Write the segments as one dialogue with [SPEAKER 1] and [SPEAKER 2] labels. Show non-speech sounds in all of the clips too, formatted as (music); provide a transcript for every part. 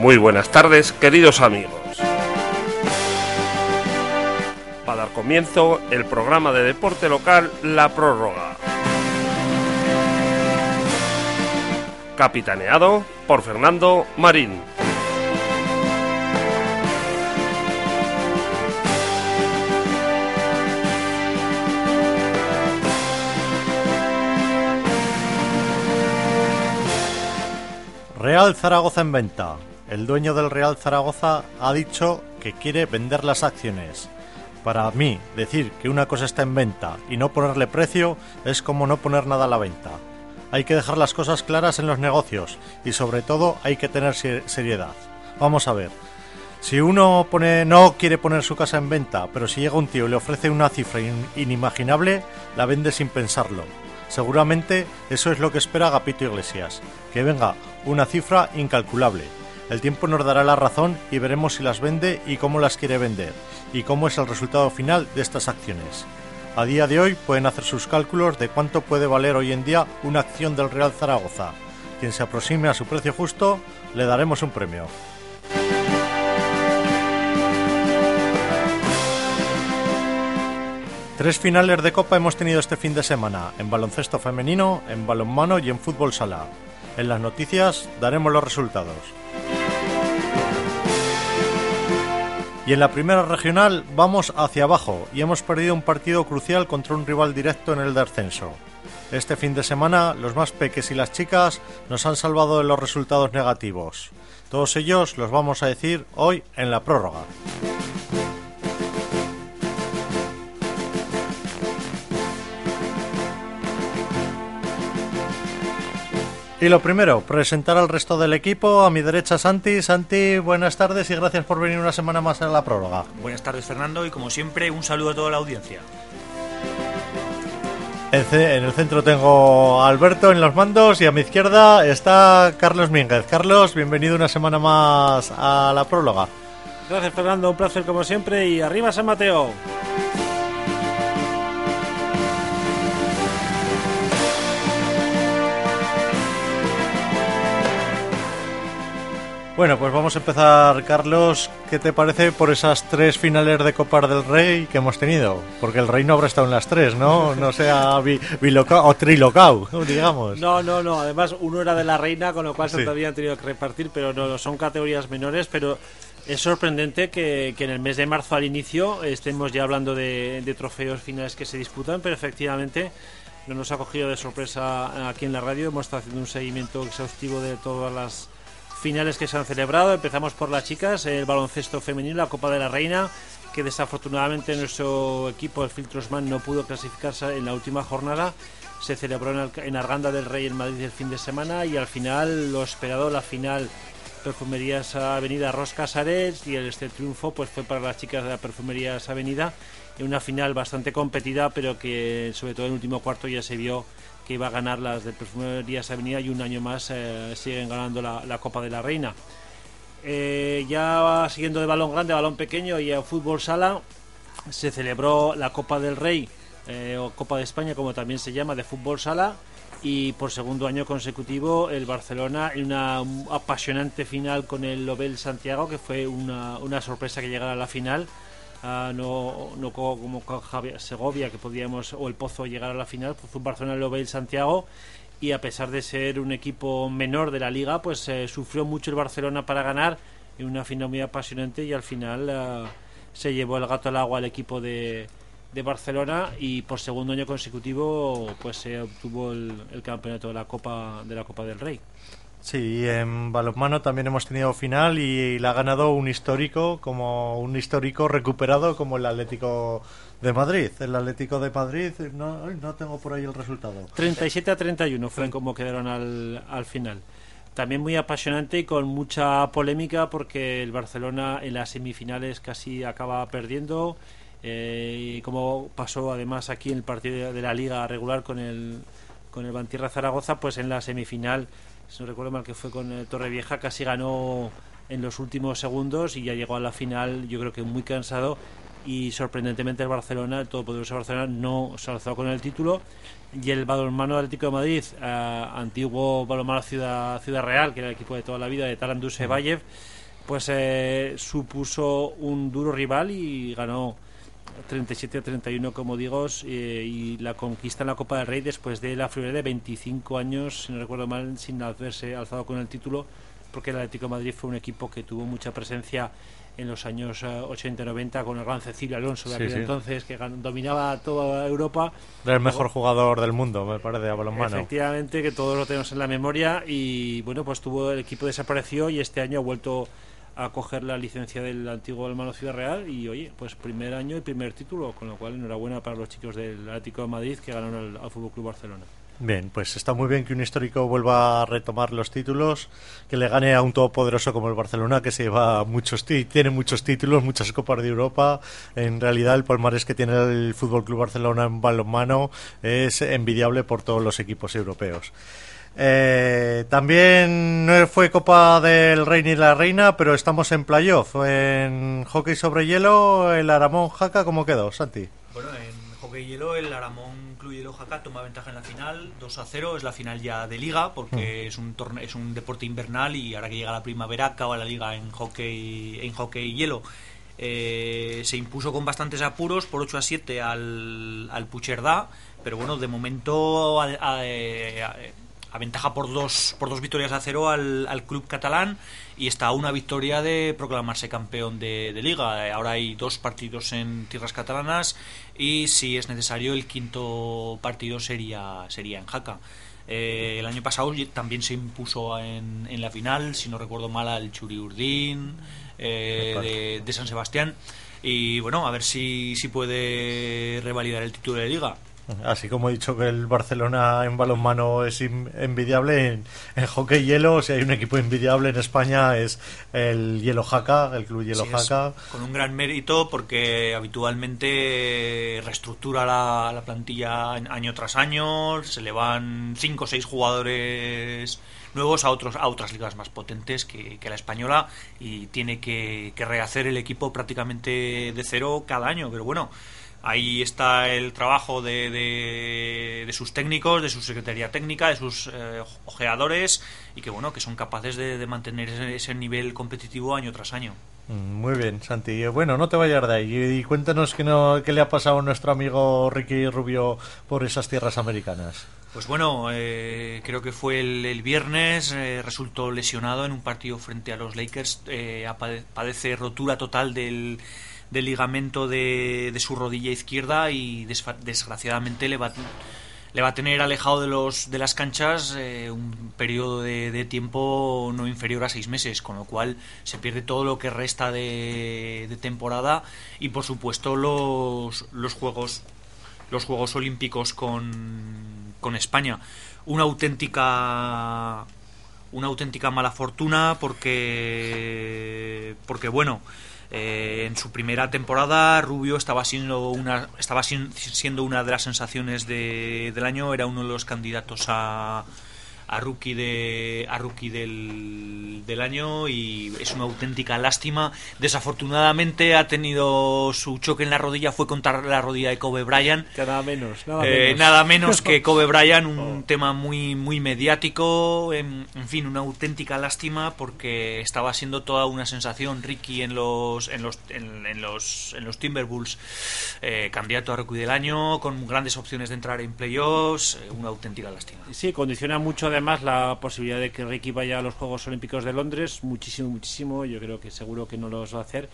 [SPEAKER 1] Muy buenas tardes, queridos amigos. Para dar comienzo, el programa de deporte local La Prórroga. Capitaneado por Fernando Marín.
[SPEAKER 2] Real Zaragoza en venta. El dueño del Real Zaragoza ha dicho que quiere vender las acciones. Para mí, decir que una cosa está en venta y no ponerle precio es como no poner nada a la venta. Hay que dejar las cosas claras en los negocios y sobre todo hay que tener seriedad. Vamos a ver. Si uno pone, no quiere poner su casa en venta, pero si llega un tío y le ofrece una cifra inimaginable, la vende sin pensarlo. Seguramente eso es lo que espera Agapito Iglesias, que venga una cifra incalculable. El tiempo nos dará la razón y veremos si las vende y cómo las quiere vender, y cómo es el resultado final de estas acciones. A día de hoy pueden hacer sus cálculos de cuánto puede valer hoy en día una acción del Real Zaragoza. Quien se aproxime a su precio justo, le daremos un premio. Tres finales de Copa hemos tenido este fin de semana, en baloncesto femenino, en balonmano y en fútbol sala. En las noticias daremos los resultados. Y en la primera regional vamos hacia abajo y hemos perdido un partido crucial contra un rival directo en el descenso. Este fin de semana los más peques y las chicas nos han salvado de los resultados negativos. Todos ellos los vamos a decir hoy en la prórroga. Y lo primero, presentar al resto del equipo. A mi derecha, Santi. Santi, buenas tardes y gracias por venir una semana más a la prórroga.
[SPEAKER 3] Buenas tardes, Fernando, y como siempre, un saludo a toda la audiencia.
[SPEAKER 2] En el centro tengo a Alberto en los mandos y a mi izquierda está Carlos Mínguez. Carlos, bienvenido una semana más a la próloga.
[SPEAKER 4] Gracias, Fernando. Un placer como siempre. Y arriba San Mateo.
[SPEAKER 2] Bueno, pues vamos a empezar, Carlos. ¿Qué te parece por esas tres finales de Copa del Rey que hemos tenido? Porque el Rey no habrá estado en las tres, ¿no? No sea bilocao o trilocao, digamos.
[SPEAKER 4] No, no, no. Además, uno era de la Reina, con lo cual se todavía han tenido que repartir, pero no, son categorías menores. Pero es sorprendente que, en el mes de marzo al inicio estemos ya hablando de, de trofeos finales que se disputan, pero efectivamente no nos ha cogido de sorpresa aquí en la radio. Hemos estado haciendo un seguimiento exhaustivo de todas las finales que se han celebrado. Empezamos por las chicas, el baloncesto femenino, la Copa de la Reina, que desafortunadamente nuestro equipo, el Filtrosman, no pudo clasificarse en la última jornada. Se celebró en Arganda del Rey en Madrid el fin de semana y al final lo esperado, la final Perfumerías Avenida Rosca Casares y este triunfo pues fue para las chicas de la Perfumerías Avenida en una final bastante competida pero que sobre todo en el último cuarto ya se vio que iba a ganar las de Perfumerías Avenida y un año más eh, siguen ganando la, Copa de la Reina. Eh, ya siguiendo de balón grande balón pequeño y a fútbol sala, se celebró la Copa del Rey eh, o Copa de España, como también se llama, de fútbol sala. Y por segundo año consecutivo, el Barcelona en una apasionante final con el Lobel Santiago, que fue una sorpresa que llegara a la final no, no como con Segovia, que podíamos, o el Pozo llegar a la final, pues un Barcelona lo el Santiago. Y a pesar de ser un equipo menor de la liga, pues eh, sufrió mucho el Barcelona para ganar. En una final muy apasionante. Y al final eh, se llevó el gato al agua al equipo de, de Barcelona. Y por segundo año consecutivo pues se obtuvo el, el campeonato de la Copa de la Copa del Rey.
[SPEAKER 2] Sí, en balonmano también hemos tenido final y la ha ganado un histórico, como un histórico recuperado como el Atlético de Madrid. El Atlético de Madrid, no, no tengo por ahí el resultado.
[SPEAKER 4] 37 a 31 fue como quedaron al, al final. También muy apasionante y con mucha polémica porque el Barcelona en las semifinales casi acaba perdiendo. Eh, y como pasó además aquí en el partido de la liga regular con el con el Bantierra Zaragoza, pues en la semifinal si no recuerdo mal que fue con eh, Torrevieja, casi ganó en los últimos segundos y ya llegó a la final, yo creo que muy cansado. Y sorprendentemente el Barcelona, el todopoderoso Barcelona, no se alzó con el título. Y el balonmano Atlético de Madrid, eh, antiguo balonmano Ciudad, Ciudad Real, que era el equipo de toda la vida de Talan Dusevayev, pues eh, supuso un duro rival y ganó 37 a 31 como digo eh, y la conquista en la Copa del Rey después de la friolera de 25 años si no recuerdo mal sin haberse alzado con el título porque el Atlético de Madrid fue un equipo que tuvo mucha presencia en los años 80 y 90 con el gran Cecilio Alonso de aquel entonces que dominaba toda Europa.
[SPEAKER 2] El mejor jugador del mundo me parece de balonmano.
[SPEAKER 4] Efectivamente que todos lo tenemos en la memoria y bueno pues tuvo el equipo desapareció y este año ha vuelto a coger la licencia del antiguo hermano Ciudad Real y oye, pues primer año y primer título, con lo cual enhorabuena para los chicos del Atlético de Madrid que ganaron al, Fútbol Club Barcelona.
[SPEAKER 2] Bien, pues está muy bien que un histórico vuelva a retomar los títulos, que le gane a un todopoderoso como el Barcelona, que se lleva muchos tiene muchos títulos, muchas copas de Europa. En realidad, el palmarés que tiene el Fútbol Club Barcelona en balonmano es envidiable por todos los equipos europeos. Eh, también no fue Copa del Rey ni la Reina, pero estamos en playoff. En hockey sobre hielo, el Aramón Jaca, ¿cómo quedó, Santi?
[SPEAKER 3] Bueno, en hockey hielo, el Aramón Club Hielo Jaca toma ventaja en la final, 2 a 0. Es la final ya de liga, porque mm. es, un es un deporte invernal y ahora que llega la primavera acaba la liga en hockey, en hockey hielo. Eh, se impuso con bastantes apuros por 8 a 7 al, al Pucherdá, pero bueno, de momento aventaja por dos, por dos victorias a cero al, club catalán y está a una victoria de proclamarse campeón de, liga. Ahora hay dos partidos en tierras catalanas y si es necesario el quinto partido sería, sería en Jaca. Eh, el año pasado también se impuso en, en, la final, si no recuerdo mal, al Churi Urdín eh, de, de, San Sebastián. Y bueno, a ver si, si puede revalidar el título de liga.
[SPEAKER 2] Así como he dicho que el Barcelona en balonmano es envidiable, en, hockey hielo, si hay un equipo envidiable en España es el Hielo Jaca, el club Hielo Jaca.
[SPEAKER 3] Con un gran mérito porque habitualmente reestructura la, plantilla año tras año, se le van 5 o 6 jugadores nuevos a otros a otras ligas más potentes que, la española y tiene que, que rehacer el equipo prácticamente de cero cada año, pero bueno Ahí está el trabajo de, de, sus técnicos, de su secretaría técnica, de sus eh, ojeadores y que bueno que son capaces de, mantener ese, nivel competitivo año tras año.
[SPEAKER 2] Mm, muy bien, Santi. Bueno, no te vayas de ahí y cuéntanos qué, no, qué le ha pasado a nuestro amigo Ricky Rubio por esas tierras americanas.
[SPEAKER 3] Pues bueno, eh, creo que fue el, viernes, eh, resultó lesionado en un partido frente a los Lakers, padece rotura total del del ligamento de, de, su rodilla izquierda y desgraciadamente le va, le va a tener alejado de, los, de las canchas eh, un periodo de, tiempo no inferior a seis meses, con lo cual se pierde todo lo que resta de, temporada y por supuesto los, los Juegos los Juegos Olímpicos con, con España. Una auténtica una auténtica mala fortuna porque porque bueno eh, en su primera temporada, Rubio estaba siendo una, estaba siendo una de las sensaciones de, del año, era uno de los candidatos a, a rookie de a rookie del, del, año y es una auténtica lástima desafortunadamente ha tenido su choque en la rodilla fue contra la rodilla de Kobe Bryant
[SPEAKER 4] nada menos nada,
[SPEAKER 3] eh, menos. nada menos que (laughs) Kobe Bryant un oh. tema muy muy mediático en, fin una auténtica lástima porque estaba siendo toda una sensación Ricky en los en los en, los en los Timberwolves eh, candidato a rookie del año con grandes opciones de entrar en playoffs eh, una auténtica lástima
[SPEAKER 4] sí condiciona mucho además la posibilidad de que Ricky vaya a los Juegos Olímpicos de Londres, muchísimo, muchísimo, yo creo que seguro que no los va a hacer.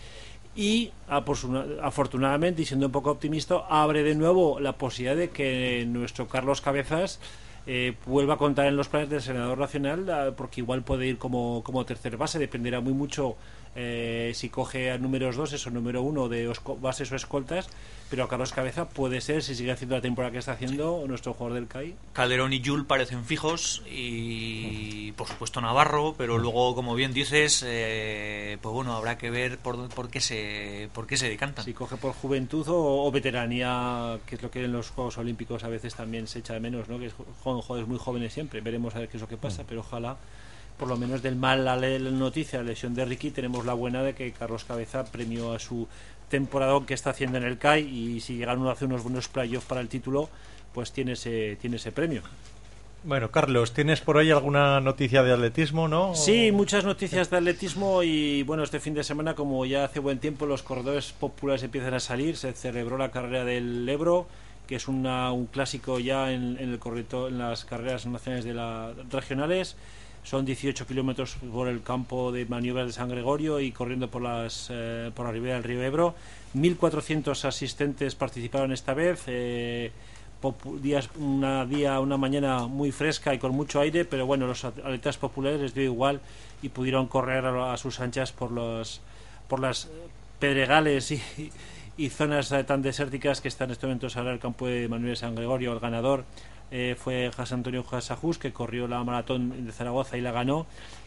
[SPEAKER 4] Y afortunadamente, y siendo un poco optimista, abre de nuevo la posibilidad de que nuestro Carlos Cabezas eh, vuelva a contar en los planes del senador nacional, ah, porque igual puede ir como, como tercer base, dependerá muy mucho eh, si coge a números 2 o número 1 de bases o escoltas, pero Carlos Cabeza puede ser, si sigue haciendo la temporada que está haciendo, nuestro jugador del CAI.
[SPEAKER 3] Calderón y Jul parecen fijos y por supuesto Navarro, pero luego, como bien dices, eh, pues bueno, habrá que ver por, por, qué se, por qué se decantan.
[SPEAKER 4] Si coge por juventud o, veteranía, que es lo que en los Juegos Olímpicos a veces también se echa de menos, ¿no? que es jugadores muy jóvenes siempre, veremos a ver qué es lo que pasa, mm. pero ojalá por lo menos del mal la noticia, la lesión de Ricky, tenemos la buena de que Carlos Cabeza premió a su temporada que está haciendo en el CAI y si llegan uno a hacer unos buenos playoffs para el título, pues tiene ese, tiene ese premio.
[SPEAKER 2] Bueno, Carlos, ¿tienes por ahí alguna noticia de atletismo, no?
[SPEAKER 4] Sí, muchas noticias de atletismo y bueno, este fin de semana, como ya hace buen tiempo los corredores populares empiezan a salir, se celebró la carrera del Ebro, que es un clásico ya en, el corrito, en las carreras nacionales de las regionales. Son 18 kilómetros por el campo de maniobras de San Gregorio y corriendo por, las, eh, por la ribera del río Ebro. 1.400 asistentes participaron esta vez. Eh, días, una día, una mañana muy fresca y con mucho aire, pero bueno, los atletas populares les dio igual y pudieron correr a, sus anchas por los por las pedregales y, y zonas eh, tan desérticas que están en este momento ahora el campo de Manuel San Gregorio. El ganador eh, fue José Antonio Jasajus, que corrió la maratón de Zaragoza y la ganó.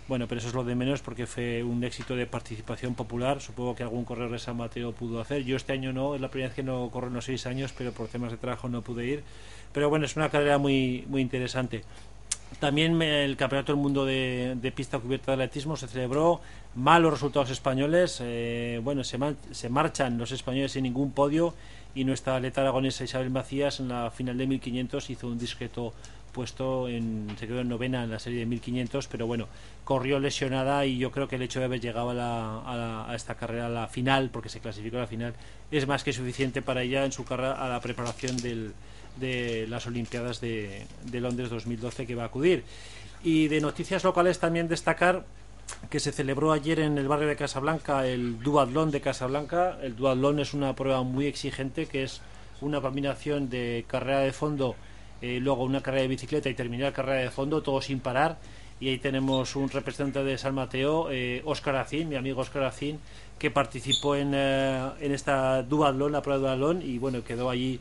[SPEAKER 4] Bueno, pero eso es lo de menos porque fue un éxito de participación popular. Supongo que algún corredor de San Mateo pudo hacer. Yo este año no, es la primera vez que no corro en los seis años, pero por temas de trabajo no pude ir. Pero bueno, es una carrera muy, muy interesante. También el Campeonato del Mundo de, pista cubierta de atletismo se celebró. Malos resultados españoles. Eh, bueno, se, se marchan los españoles sin ningún podio y nuestra atleta aragonesa Isabel Macías en la final de 1500 hizo un discreto puesto en, se quedó en novena en la serie de 1500 pero bueno corrió lesionada y yo creo que el hecho de haber llegado a, esta carrera a la final porque se clasificó a la final es más que suficiente para ella en su carrera a la preparación del, de las Olimpiadas de, de Londres 2012 que va a acudir. Y de noticias locales también destacar que se celebró ayer en el barrio de Casablanca, el Duatlón de Casablanca. El Duatlón es una prueba muy exigente que es una combinación de carrera de fondo, eh, luego una carrera de bicicleta y terminar carrera de fondo, todo sin parar. Y ahí tenemos un representante de San Mateo, eh, Óscar Acín, mi amigo Óscar Acín, que participó en, eh, en esta Duatlón, la prueba de Duatlón, y bueno, quedó allí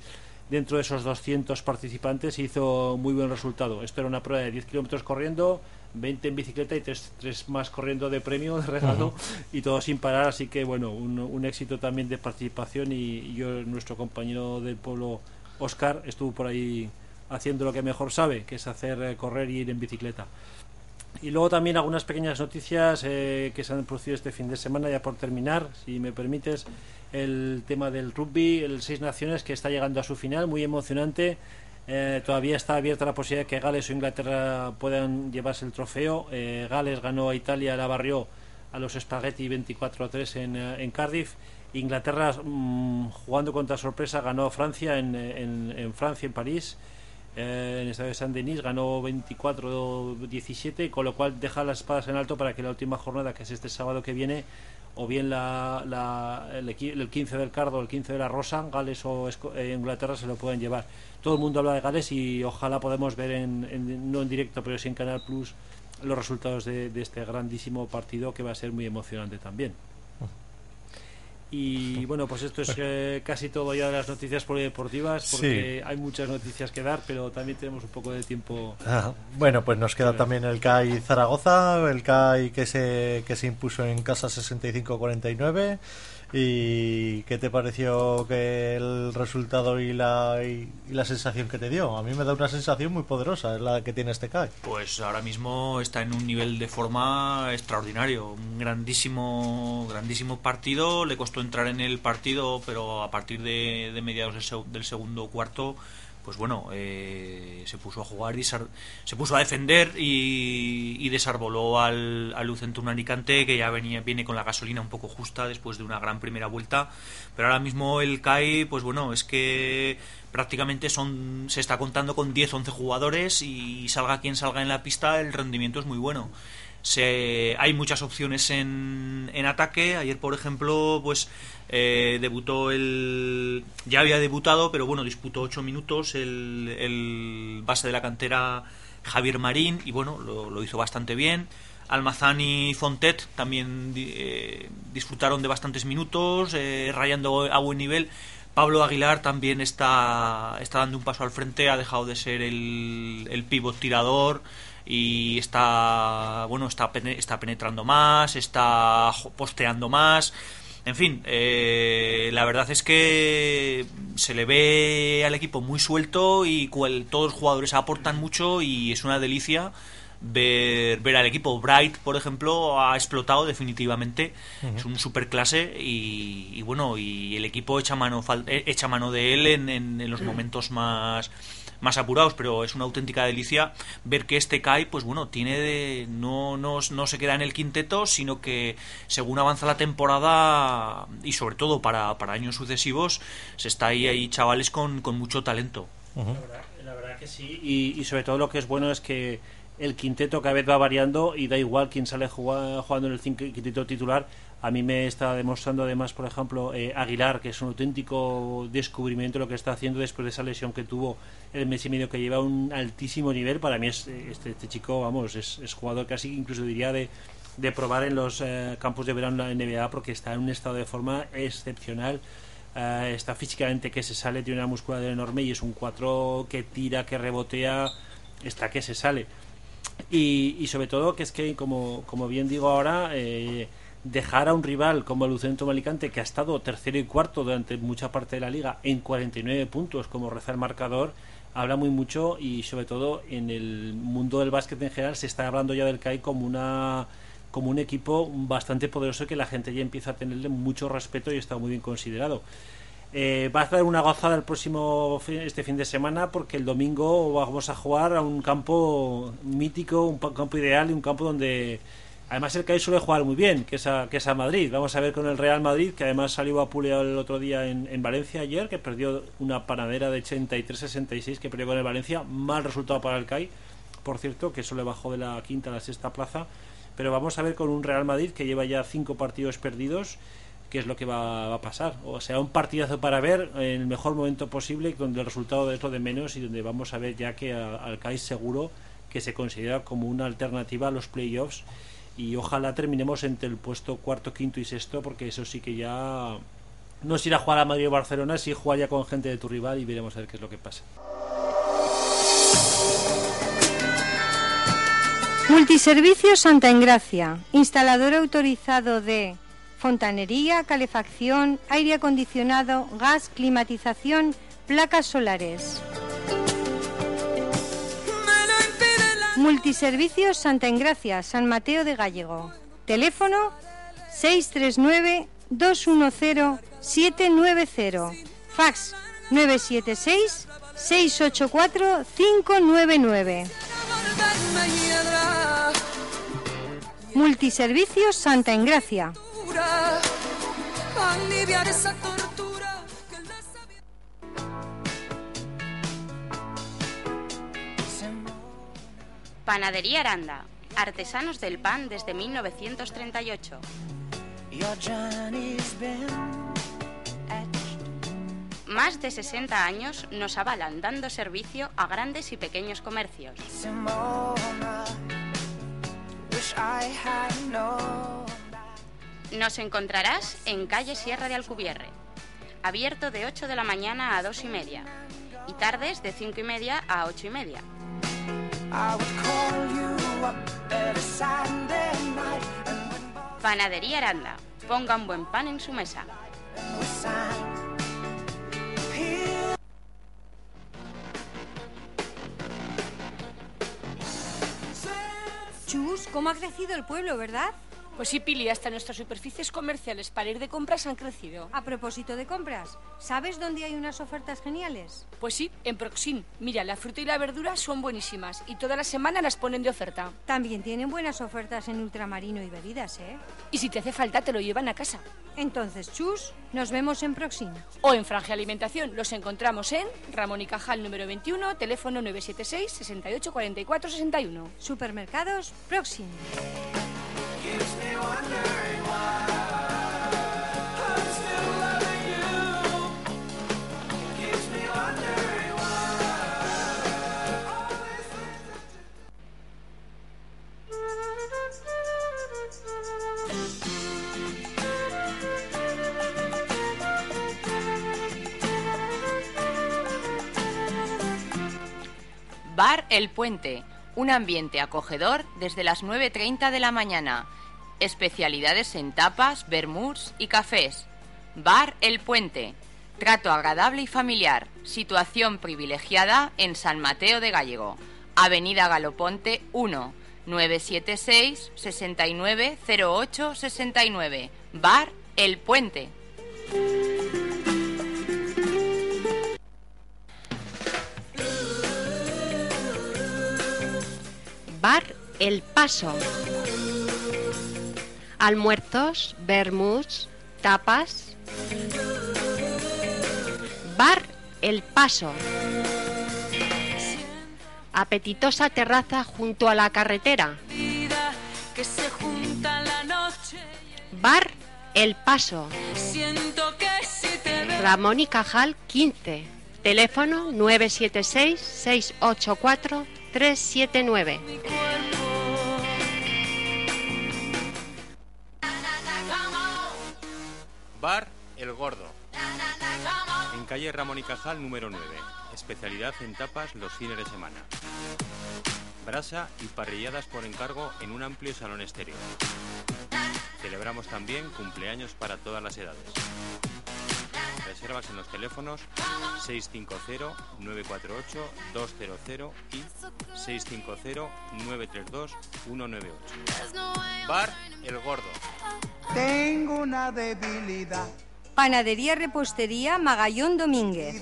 [SPEAKER 4] dentro de esos 200 participantes hizo muy buen resultado. Esto era una prueba de 10 kilómetros corriendo, 20 en bicicleta y tres, más corriendo de premio, de regalo, y todo sin parar. Así que, bueno, un, éxito también de participación. Y, yo, nuestro compañero del pueblo, Oscar, estuvo por ahí haciendo lo que mejor sabe, que es hacer eh, correr y ir en bicicleta. Y luego también algunas pequeñas noticias eh, que se han producido este fin de semana, ya por terminar, si me permites, el tema del rugby, el Seis Naciones, que está llegando a su final, muy emocionante. Eh, todavía está abierta la posibilidad de que Gales o Inglaterra puedan llevarse el trofeo. Eh, Gales ganó a Italia, la barrió a los Spaghetti 24-3 en, eh, en, Cardiff. Inglaterra, mm, jugando contra sorpresa, ganó a Francia en, en, Francia, en París. en esta de Saint-Denis ganó 24-17, con lo cual deja las espadas en alto para que la última jornada, que es este sábado que viene, o bien la, el, 15 del Cardo, el 15 de la Rosa, Gales o Inglaterra se lo pueden llevar todo el mundo habla de Gales y ojalá podamos ver, en, no en directo, pero sí en Canal Plus, los resultados de, este grandísimo partido que va a ser muy emocionante también. Y bueno, pues esto es eh, casi todo ya de las noticias polideportivas, porque hay muchas noticias que dar, pero también tenemos un poco de tiempo.
[SPEAKER 2] Ah, bueno, pues nos queda también el CAI Zaragoza, el CAI que se, que se impuso en casa 65-49 ¿Y qué te pareció que el resultado y la, la sensación que te dio? A mí me da una sensación muy poderosa, es la que tiene este CAI.
[SPEAKER 3] Pues ahora mismo está en un nivel de forma extraordinario, un grandísimo, grandísimo partido. Le costó entrar en el partido, pero a partir de mediados del segundo cuarto pues bueno, eh, se puso a jugar, y se puso a defender y, desarboló al, al Alicante, que ya venía, viene con la gasolina un poco justa después de una gran primera vuelta. Pero ahora mismo el CAI, pues bueno, es que prácticamente son se está contando con 10-11 jugadores y salga quien salga en la pista, el rendimiento es muy bueno. Se, hay muchas opciones en, en ataque. Ayer, por ejemplo, pues eh, debutó el. Ya había debutado, pero bueno, disputó 8 minutos el, base de la cantera Javier Marín y bueno, lo, hizo bastante bien. Almazán y Fontet también eh, disfrutaron de bastantes minutos, eh, rayando a buen nivel. Pablo Aguilar también está, está dando un paso al frente, ha dejado de ser el, el pivot tirador y está bueno está está penetrando más está posteando más en fin eh, la verdad es que se le ve al equipo muy suelto y todos los jugadores aportan mucho y es una delicia ver, ver al equipo. Bright, por ejemplo, ha explotado definitivamente. Es un super clase y, bueno, y el equipo echa mano, eh, echa mano de él en, en, los (clears throat) momentos más más apurados, pero es una auténtica delicia ver que este Kai, pues bueno, tiene de, no, no, no se queda en el quinteto, sino que según avanza la temporada y sobre todo para, para años sucesivos, se está ahí, ahí chavales con, con mucho talento.
[SPEAKER 4] la, verdad, que sí, y, y sobre todo lo que es bueno es que el quinteto cada vez va variando y da igual quién sale jugando en el quinteto titular. A mí me está demostrando además, por ejemplo, eh, Aguilar, que es un auténtico descubrimiento lo que está haciendo después de esa lesión que tuvo el mes y medio, que lleva un altísimo nivel. Para mí es, este, este chico, vamos, es, jugador casi, incluso diría, de, de probar en los eh, campos de verano en la NBA porque está en un estado de forma excepcional. Eh, está físicamente que se sale, tiene una musculatura enorme y es un 4 que tira, que rebotea, está que se sale. Y, sobre todo que es que, como, como bien digo ahora, eh, dejar a un rival como el Lucento Malicante, que ha estado tercero y cuarto durante mucha parte de la liga en 49 puntos como reza el marcador, habla muy mucho y sobre todo en el mundo del básquet en general se está hablando ya del CAI como una como un equipo bastante poderoso que la gente ya empieza a tenerle mucho respeto y está muy bien considerado. Eh, va a ser una gozada el próximo este fin de semana porque el domingo vamos a jugar a un campo mítico, un campo ideal y un campo donde además el CAI suele jugar muy bien, que es, a, que es a Madrid. Vamos a ver con el Real Madrid, que además salió a Puleo el otro día en, Valencia ayer, que perdió una panadera de 83-66 que perdió con el Valencia. Mal resultado para el CAI, por cierto, que eso le bajó de la quinta a la sexta plaza. Pero vamos a ver con un Real Madrid que lleva ya cinco partidos perdidos qué es lo que va, a pasar. O sea, un partidazo para ver en el mejor momento posible, donde el resultado es lo de menos y donde vamos a ver ya que al CAI seguro que se considera como una alternativa a los playoffs y ojalá terminemos entre el puesto cuarto, quinto y sexto, porque eso sí que ya no es ir a jugar a Madrid o Barcelona, sí jugar ya con gente de tu rival y veremos a ver qué es lo que pasa.
[SPEAKER 5] Multiservicios Santa Engracia, instalador autorizado de fontanería, calefacción, aire acondicionado, gas, climatización, placas solares. Multiservicios Santa Engracia, San Mateo de Gallego. Teléfono 639-210-790. Fax 976-684-599. Multiservicios Santa Engracia.
[SPEAKER 6] Panadería Aranda, artesanos del pan desde 1938. Más de 60 años nos avalan dando servicio a grandes y pequeños comercios. Nos encontrarás en calle Sierra de Alcubierre, abierto de 8 de la mañana a 2 y media y tardes de 5 y media a 8 y media. Panadería Aranda, ponga un buen pan en su mesa.
[SPEAKER 5] Chus, ¿cómo ha crecido el pueblo, verdad?
[SPEAKER 7] Pues sí, Pili, hasta nuestras superficies comerciales para ir de compras han crecido.
[SPEAKER 5] A propósito de compras, ¿sabes dónde hay unas ofertas geniales?
[SPEAKER 7] Pues sí, en Proxin. Mira, la fruta y la verdura son buenísimas y toda la semana las ponen de oferta.
[SPEAKER 5] También tienen buenas ofertas en ultramarino y bebidas, ¿eh?
[SPEAKER 7] Y si te hace falta, te lo llevan a casa.
[SPEAKER 5] Entonces, chus, nos vemos en Proxin.
[SPEAKER 7] O en Franja Alimentación. Los encontramos en Ramón y Cajal número 21, teléfono 976 68 44 61.
[SPEAKER 5] Supermercados Proxin.
[SPEAKER 6] Bar El Puente, un ambiente acogedor desde las 9.30 de la mañana Especialidades en tapas, vermouths y cafés. Bar El Puente. Trato agradable y familiar. Situación privilegiada en San Mateo de Gallego. Avenida Galoponte 1. 976 69 08 69. Bar El Puente.
[SPEAKER 8] Bar El Paso. Almuerzos, vermouths, tapas. Bar El Paso. Apetitosa terraza junto a la carretera. Bar El Paso. Ramón y Cajal 15. Teléfono 976 684 379.
[SPEAKER 9] Calle Ramón y Cajal número 9. Especialidad en tapas los fines de semana. Brasa y parrilladas por encargo en un amplio salón exterior. Celebramos también cumpleaños para todas las edades. Reservas en los teléfonos 650-948-200 y 650-932-198. Bar El Gordo.
[SPEAKER 10] Tengo una debilidad.
[SPEAKER 5] Panadería Repostería Magallón Domínguez,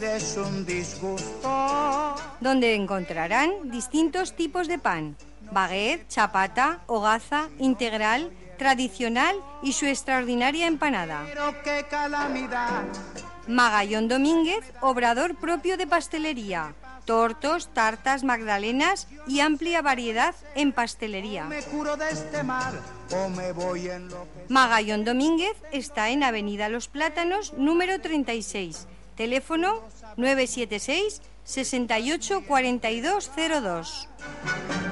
[SPEAKER 5] donde encontrarán distintos tipos de pan, baguette, chapata, hogaza, integral, tradicional y su extraordinaria empanada.
[SPEAKER 10] Pero qué calamidad.
[SPEAKER 5] Magallón Domínguez, obrador propio de pastelería, tortos, tartas, magdalenas y amplia variedad en pastelería.
[SPEAKER 10] Este.
[SPEAKER 5] Magallón Domínguez está en Avenida Los Plátanos, número 36. Teléfono 976 68 4202.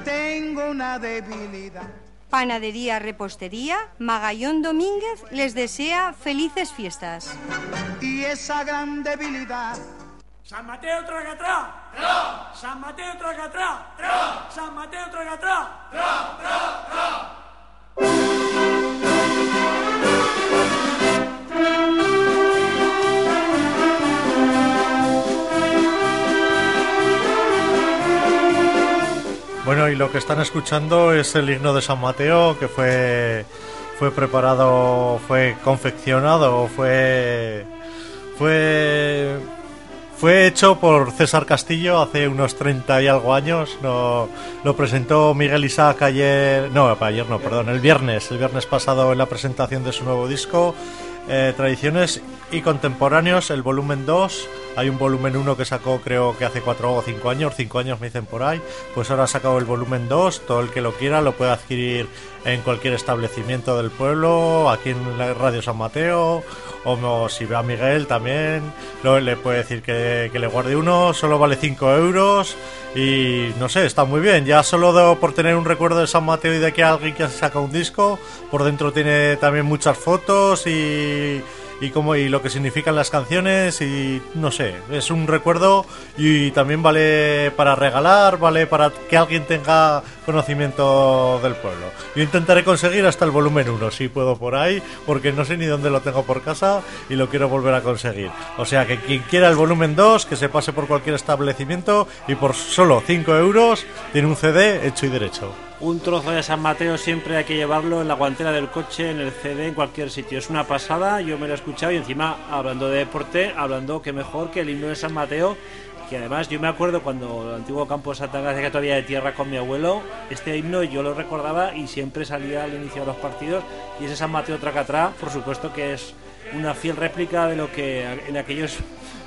[SPEAKER 10] Tengo una debilidad.
[SPEAKER 5] Panadería Repostería Magallón Domínguez les desea felices fiestas.
[SPEAKER 10] Y esa gran debilidad.
[SPEAKER 11] San Mateo traga atrás. Tra. San Mateo traga atrás. Tra. San Mateo traga atrás. Tra, tra, tra.
[SPEAKER 2] Bueno, y lo que están escuchando es el himno de San Mateo que fue fue preparado, fue confeccionado, fue fue fue hecho por César Castillo hace unos 30 y algo años. No, lo presentó Miguel Isaac ayer, no, ayer no, perdón, el viernes, el viernes pasado en la presentación de su nuevo disco, eh, Tradiciones y Contemporáneos, el volumen 2. Hay un volumen 1 que sacó creo que hace 4 o 5 años, 5 años me dicen por ahí. Pues ahora ha sacado el volumen 2, todo el que lo quiera lo puede adquirir en cualquier establecimiento del pueblo, aquí en la Radio San Mateo, o si ve a Miguel también, lo- le puede decir que, que le guarde uno, solo vale 5 euros y no sé, está muy bien, ya solo por tener un recuerdo de San Mateo y de que alguien que saca un disco, por dentro tiene también muchas fotos y y cómo y lo que significan las canciones y no sé, es un recuerdo y también vale para regalar, vale para que alguien tenga conocimiento del pueblo. Yo intentaré conseguir hasta el volumen 1, si puedo por ahí, porque no sé ni dónde lo tengo por casa y lo quiero volver a conseguir. O sea que quien quiera el volumen 2, que se pase por cualquier establecimiento y por solo 5 euros tiene un CD hecho y derecho.
[SPEAKER 4] Un trozo de San Mateo siempre hay que llevarlo en la guantera del coche, en el CD, en cualquier sitio. Es una pasada, yo me lo he escuchado y encima, hablando de deporte, hablando que mejor que el himno de San Mateo, que además yo me acuerdo cuando el antiguo campo de Santa Gracia, que todavía de tierra con mi abuelo, este himno yo lo recordaba y siempre salía al inicio de los partidos. Y ese San Mateo Tracatrá, por supuesto que es una fiel réplica de lo que en aquellos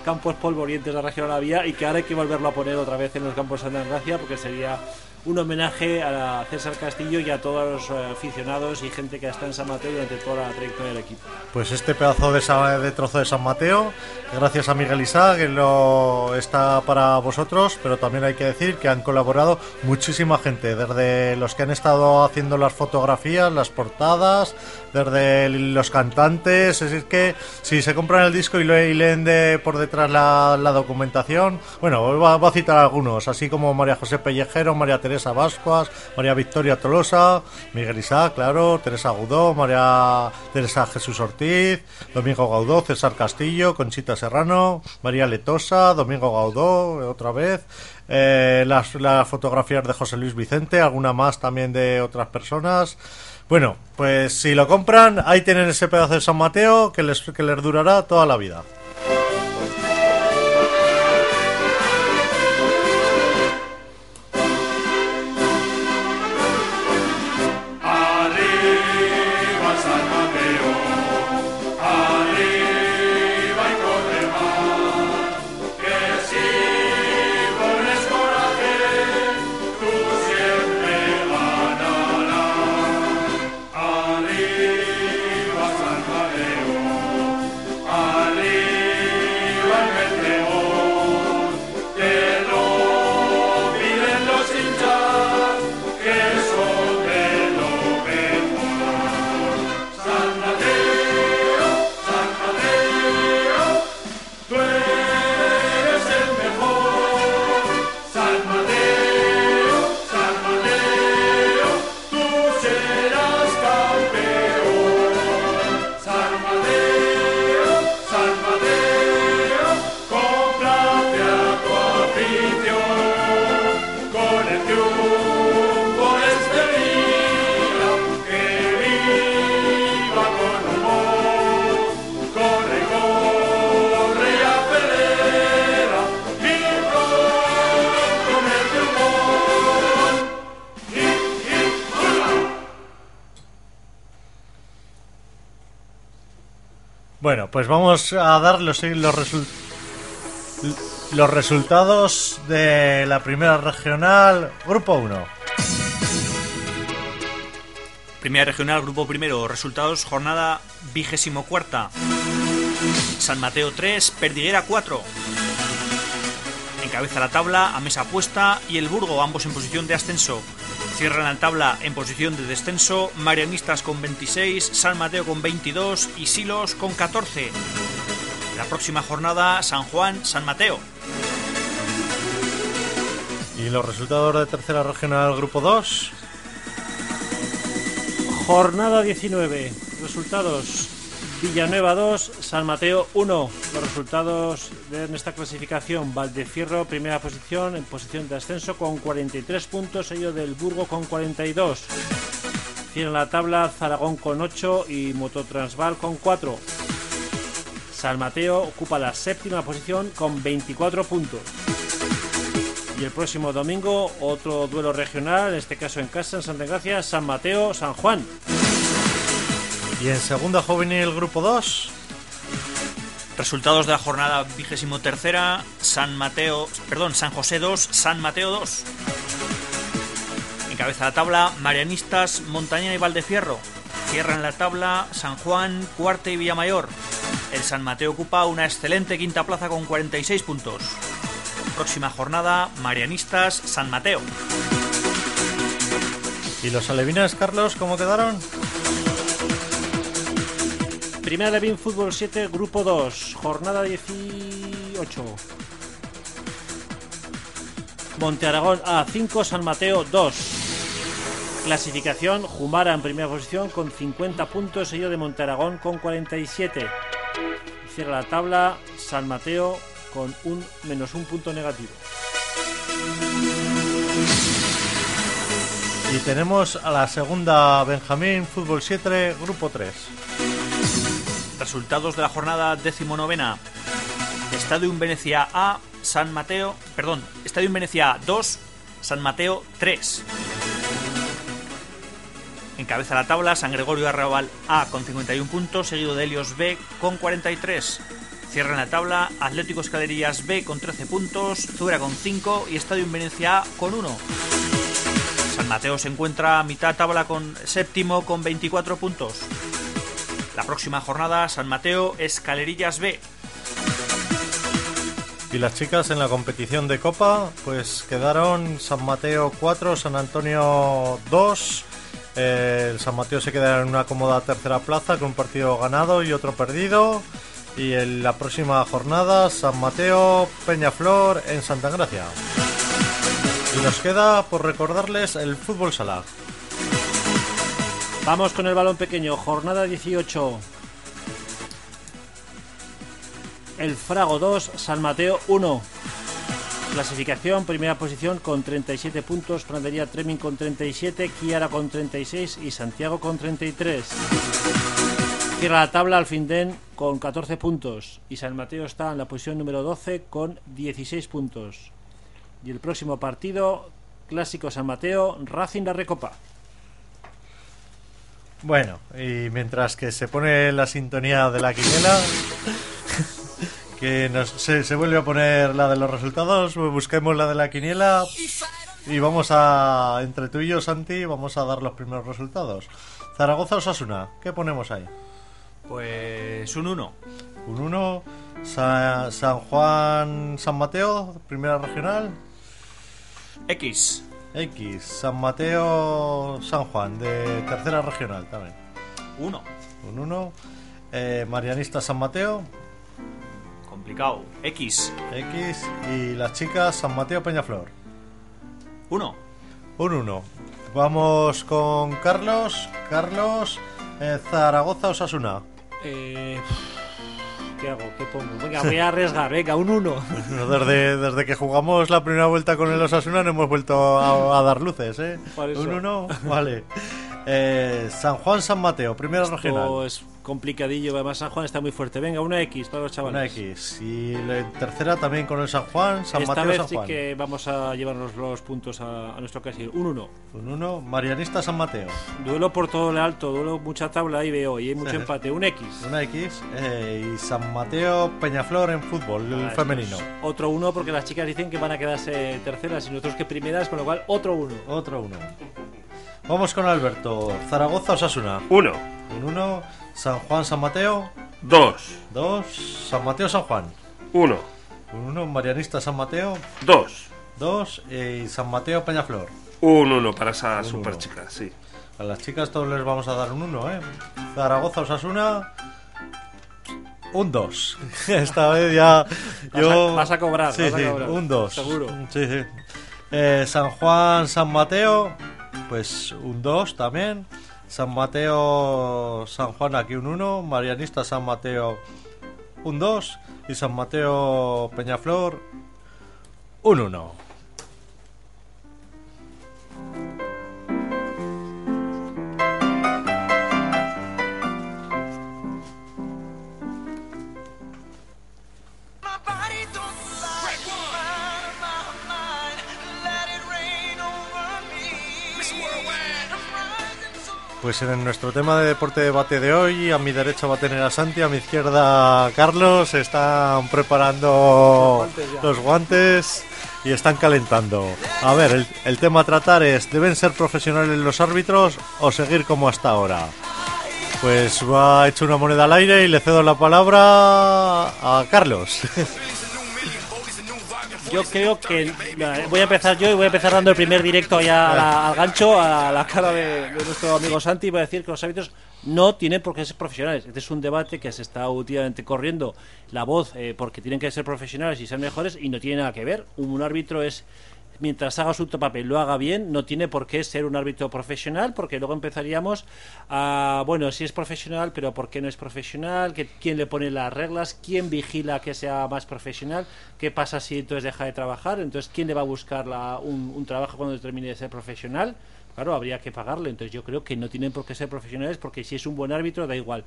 [SPEAKER 4] campos polvorientes de la región había y que ahora hay que volverlo a poner otra vez en los campos de Santa Gracia porque sería un homenaje a César Castillo y a todos los eh, aficionados y gente que está en San Mateo durante toda la trayectoria del equipo.
[SPEAKER 2] Pues este pedazo de, sa- de trozo de San Mateo, gracias a Miguel Isaac, que lo está para vosotros, pero también hay que decir que han colaborado muchísima gente, desde los que han estado haciendo las fotografías, las portadas, desde los cantantes, es que si se compran el disco y, leen de por detrás la, la documentación, bueno, voy a, citar algunos, así como María José Pellejero, María Teresa Vascuas, María Victoria Tolosa, Miguel Isaac, claro, Teresa Gaudó, María Teresa Jesús Ortiz, Domingo Gaudó, César Castillo, Conchita Serrano, María Letosa, Domingo Gaudó, otra vez, eh, las, las fotografías de José Luis Vicente, alguna más también de otras personas. Bueno, pues si lo compran, ahí tienen ese pedazo de San Mateo que les, que les durará toda la vida. Pues vamos a dar los, los, resul- los resultados de la primera regional, Grupo 1.
[SPEAKER 3] Primera regional, grupo primero, resultados, jornada vigésimo cuarta. San Mateo 3, Perdiguera 4. Encabeza la tabla a mesa puesta y el Burgo, ambos en posición de ascenso. Cierran la tabla en posición de descenso Marianistas con 26, San Mateo con 22 y Silos con 14. La próxima jornada, San Juan, San Mateo.
[SPEAKER 2] Y los resultados de tercera regional, Grupo 2.
[SPEAKER 4] Jornada 19. Resultados. Villanueva 2, San Mateo 1. Los resultados de esta clasificación. Valdefierro, primera posición, en posición de ascenso con 43 puntos. Sello del Burgo con 42. Cierra la tabla Zaragón con 8 y Mototransval con 4. San Mateo ocupa la séptima posición con 24 puntos. Y el próximo domingo otro duelo regional, en este caso en casa, en Santa Gracia, San Mateo, San Juan.
[SPEAKER 2] Y en segunda juvenil, Grupo 2.
[SPEAKER 3] Resultados de la jornada vigésimo tercera, San Mateo, perdón, San José 2, San Mateo 2. Encabeza la tabla Marianistas, Montaña y Valdefierro. Cierran la tabla San Juan, Cuarte y Villamayor. El San Mateo ocupa una excelente quinta plaza con 46 puntos. Próxima jornada, Marianistas, San Mateo.
[SPEAKER 2] ¿Y los alevines, Carlos, cómo quedaron?
[SPEAKER 4] Primera Levin Fútbol 7, Grupo 2, jornada 18. Monte Aragón A5, San Mateo 2. Clasificación, Jumara en primera posición con 50 puntos, sello de Monte Aragón con 47. Cierra la tabla San Mateo con un menos un punto negativo.
[SPEAKER 2] Y tenemos a la segunda Benjamín Fútbol 7, Grupo 3.
[SPEAKER 3] Resultados de la jornada decimonovena. Stadium Venecia A, San Mateo, perdón, Stadium Venecia 2, San Mateo 3. Encabeza la tabla San Gregorio Arrabal A con 51 puntos, seguido de Helios B con 43. Cierran la tabla Atlético Escalerías B con 13 puntos, Zura con 5 y Stadium Venecia A con 1. San Mateo se encuentra a mitad tabla con séptimo con 24 puntos. La próxima jornada San Mateo Escalerillas B.
[SPEAKER 2] Y las chicas en la competición de Copa, pues quedaron San Mateo 4, San Antonio 2. Eh, el San Mateo se queda en una cómoda tercera plaza con un partido ganado y otro perdido. Y en la próxima jornada, San Mateo Peñaflor en Santa Gracia. Y nos queda por recordarles el fútbol sala.
[SPEAKER 4] Vamos con el balón pequeño, jornada 18. El Frago 2, San Mateo 1. Clasificación, primera posición con 37 puntos, Frandería Treming con 37, Kiara con 36 y Santiago con 33. Cierra la tabla al Finden con 14 puntos y San Mateo está en la posición número 12 con 16 puntos. Y el próximo partido, Clásico San Mateo, Racing la Recopa.
[SPEAKER 2] Bueno, y mientras que se pone la sintonía de la quiniela, (laughs) que nos- se, se vuelve a poner la de los resultados, busquemos la de la quiniela y vamos a, entre tú y yo, Santi, vamos a dar los primeros resultados. Zaragoza Osasuna, ¿qué ponemos ahí?
[SPEAKER 3] Pues un 1.
[SPEAKER 2] Un 1. Sa- San Juan San Mateo, primera regional.
[SPEAKER 3] X.
[SPEAKER 2] X. San Mateo San Juan, de tercera regional también.
[SPEAKER 3] 1.
[SPEAKER 2] Un 1. Eh, Marianista San Mateo.
[SPEAKER 3] Complicado. X.
[SPEAKER 2] X. Y las chicas San Mateo Peñaflor.
[SPEAKER 3] 1.
[SPEAKER 2] Un 1. Vamos con Carlos. Carlos. eh, Zaragoza Osasuna.
[SPEAKER 4] Eh, ¿Qué hago? ¿Qué pongo? Venga, voy a arriesgar. Venga, un 1. (laughs)
[SPEAKER 2] Desde, desde que jugamos la primera vuelta con el Osasuna no hemos vuelto a, a dar luces, ¿eh? Un 1, vale. Eh, San Juan San Mateo, primera regional.
[SPEAKER 4] Es complicadillo. Además, San Juan está muy fuerte. Venga, una X para los chavales.
[SPEAKER 2] Una X. Y la tercera también con el San Juan, San
[SPEAKER 4] Esta
[SPEAKER 2] Mateo
[SPEAKER 4] vez
[SPEAKER 2] San
[SPEAKER 4] sí
[SPEAKER 2] Juan.
[SPEAKER 4] que vamos a llevarnos los puntos a, a nuestro casi. Un 1.
[SPEAKER 2] Un 1, Marianista San Mateo.
[SPEAKER 4] Duelo por todo el alto, duelo mucha tabla ahí veo y hay mucho
[SPEAKER 2] Sí. (laughs)
[SPEAKER 4] empate. Un X.
[SPEAKER 2] Una X. eh, y San Mateo Peñaflor en fútbol, el
[SPEAKER 4] Ah,
[SPEAKER 2] femenino.
[SPEAKER 4] esto es Otro 1 porque las chicas dicen que van a quedarse terceras y nosotros que primeras, con lo cual otro 1.
[SPEAKER 2] Otro 1. Vamos con Alberto. Zaragoza Osasuna.
[SPEAKER 1] 1.
[SPEAKER 2] Un 1. San Juan San Mateo.
[SPEAKER 1] 2.
[SPEAKER 2] 2. San Mateo San Juan.
[SPEAKER 1] 1.
[SPEAKER 2] Un 1. Marianista San Mateo.
[SPEAKER 1] 2.
[SPEAKER 2] 2. Y San Mateo Peñaflor.
[SPEAKER 1] Un 1 para esa
[SPEAKER 2] Un
[SPEAKER 1] super
[SPEAKER 2] uno.
[SPEAKER 1] chica, sí.
[SPEAKER 2] A las chicas todos les vamos a dar un 1, ¿eh? Zaragoza Osasuna. Un 2. (laughs) Esta vez ya.
[SPEAKER 4] Vas
[SPEAKER 2] yo...
[SPEAKER 4] a- vas a cobrar,
[SPEAKER 2] Sí,
[SPEAKER 4] vas a
[SPEAKER 2] sí,
[SPEAKER 4] cobrar,
[SPEAKER 2] un 2.
[SPEAKER 4] seguro.
[SPEAKER 2] Sí, sí. Eh, San Juan, San Mateo. Pues un 2 también. San Mateo, San Juan aquí un 1. Marianista San Mateo un 2. Y San Mateo Peñaflor un 1. Pues en nuestro tema de deporte debate de hoy, a mi derecha va a tener a Santi, a mi izquierda Carlos, están preparando
[SPEAKER 4] Los guantes
[SPEAKER 2] y están calentando. A ver, el, el tema a tratar es, ¿deben ser profesionales los árbitros o seguir como hasta ahora? Pues va hecho una moneda al aire y le cedo la palabra a Carlos. (laughs)
[SPEAKER 4] Yo creo que voy a empezar yo y voy a empezar dando el primer directo allá al gancho, a la cara de, de nuestro amigo Santi. Voy a decir que los árbitros no tienen por qué ser profesionales. Este es un debate que se está últimamente corriendo la voz eh, porque tienen que ser profesionales y ser mejores y no tiene nada que ver. Un, árbitro es mientras haga su papel lo haga bien, no tiene por qué ser un árbitro profesional, porque luego empezaríamos a, bueno, si es profesional, pero ¿por qué no es profesional? ¿Qué- ¿Quién le pone las reglas? ¿Quién vigila que sea más profesional? ¿Qué pasa si entonces deja de trabajar? Entonces, ¿quién le va a buscar la- un, un trabajo cuando termine de ser profesional? Claro, habría que pagarle. Entonces, yo creo que no tienen por qué ser profesionales, porque si es un buen árbitro, da igual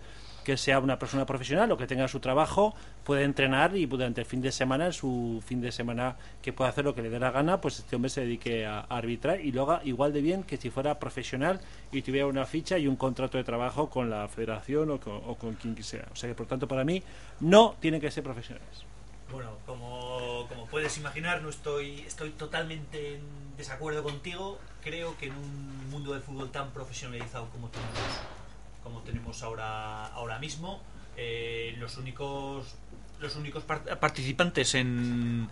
[SPEAKER 4] que sea una persona profesional o que tenga su trabajo, puede entrenar y durante el fin de semana, su fin de semana que pueda hacer lo que le dé la gana, pues este hombre se dedique a, arbitrar y lo haga igual de bien que si fuera profesional y tuviera una ficha y un contrato de trabajo con la federación o con, o con quien sea. O sea que, por tanto, para mí, no tienen que ser profesionales.
[SPEAKER 3] Bueno, como, puedes imaginar, no estoy, estoy totalmente en desacuerdo contigo. Creo que en un mundo del fútbol tan profesionalizado como tenemos, como tenemos ahora, ahora mismo, eh, los únicos, los únicos par- participantes en,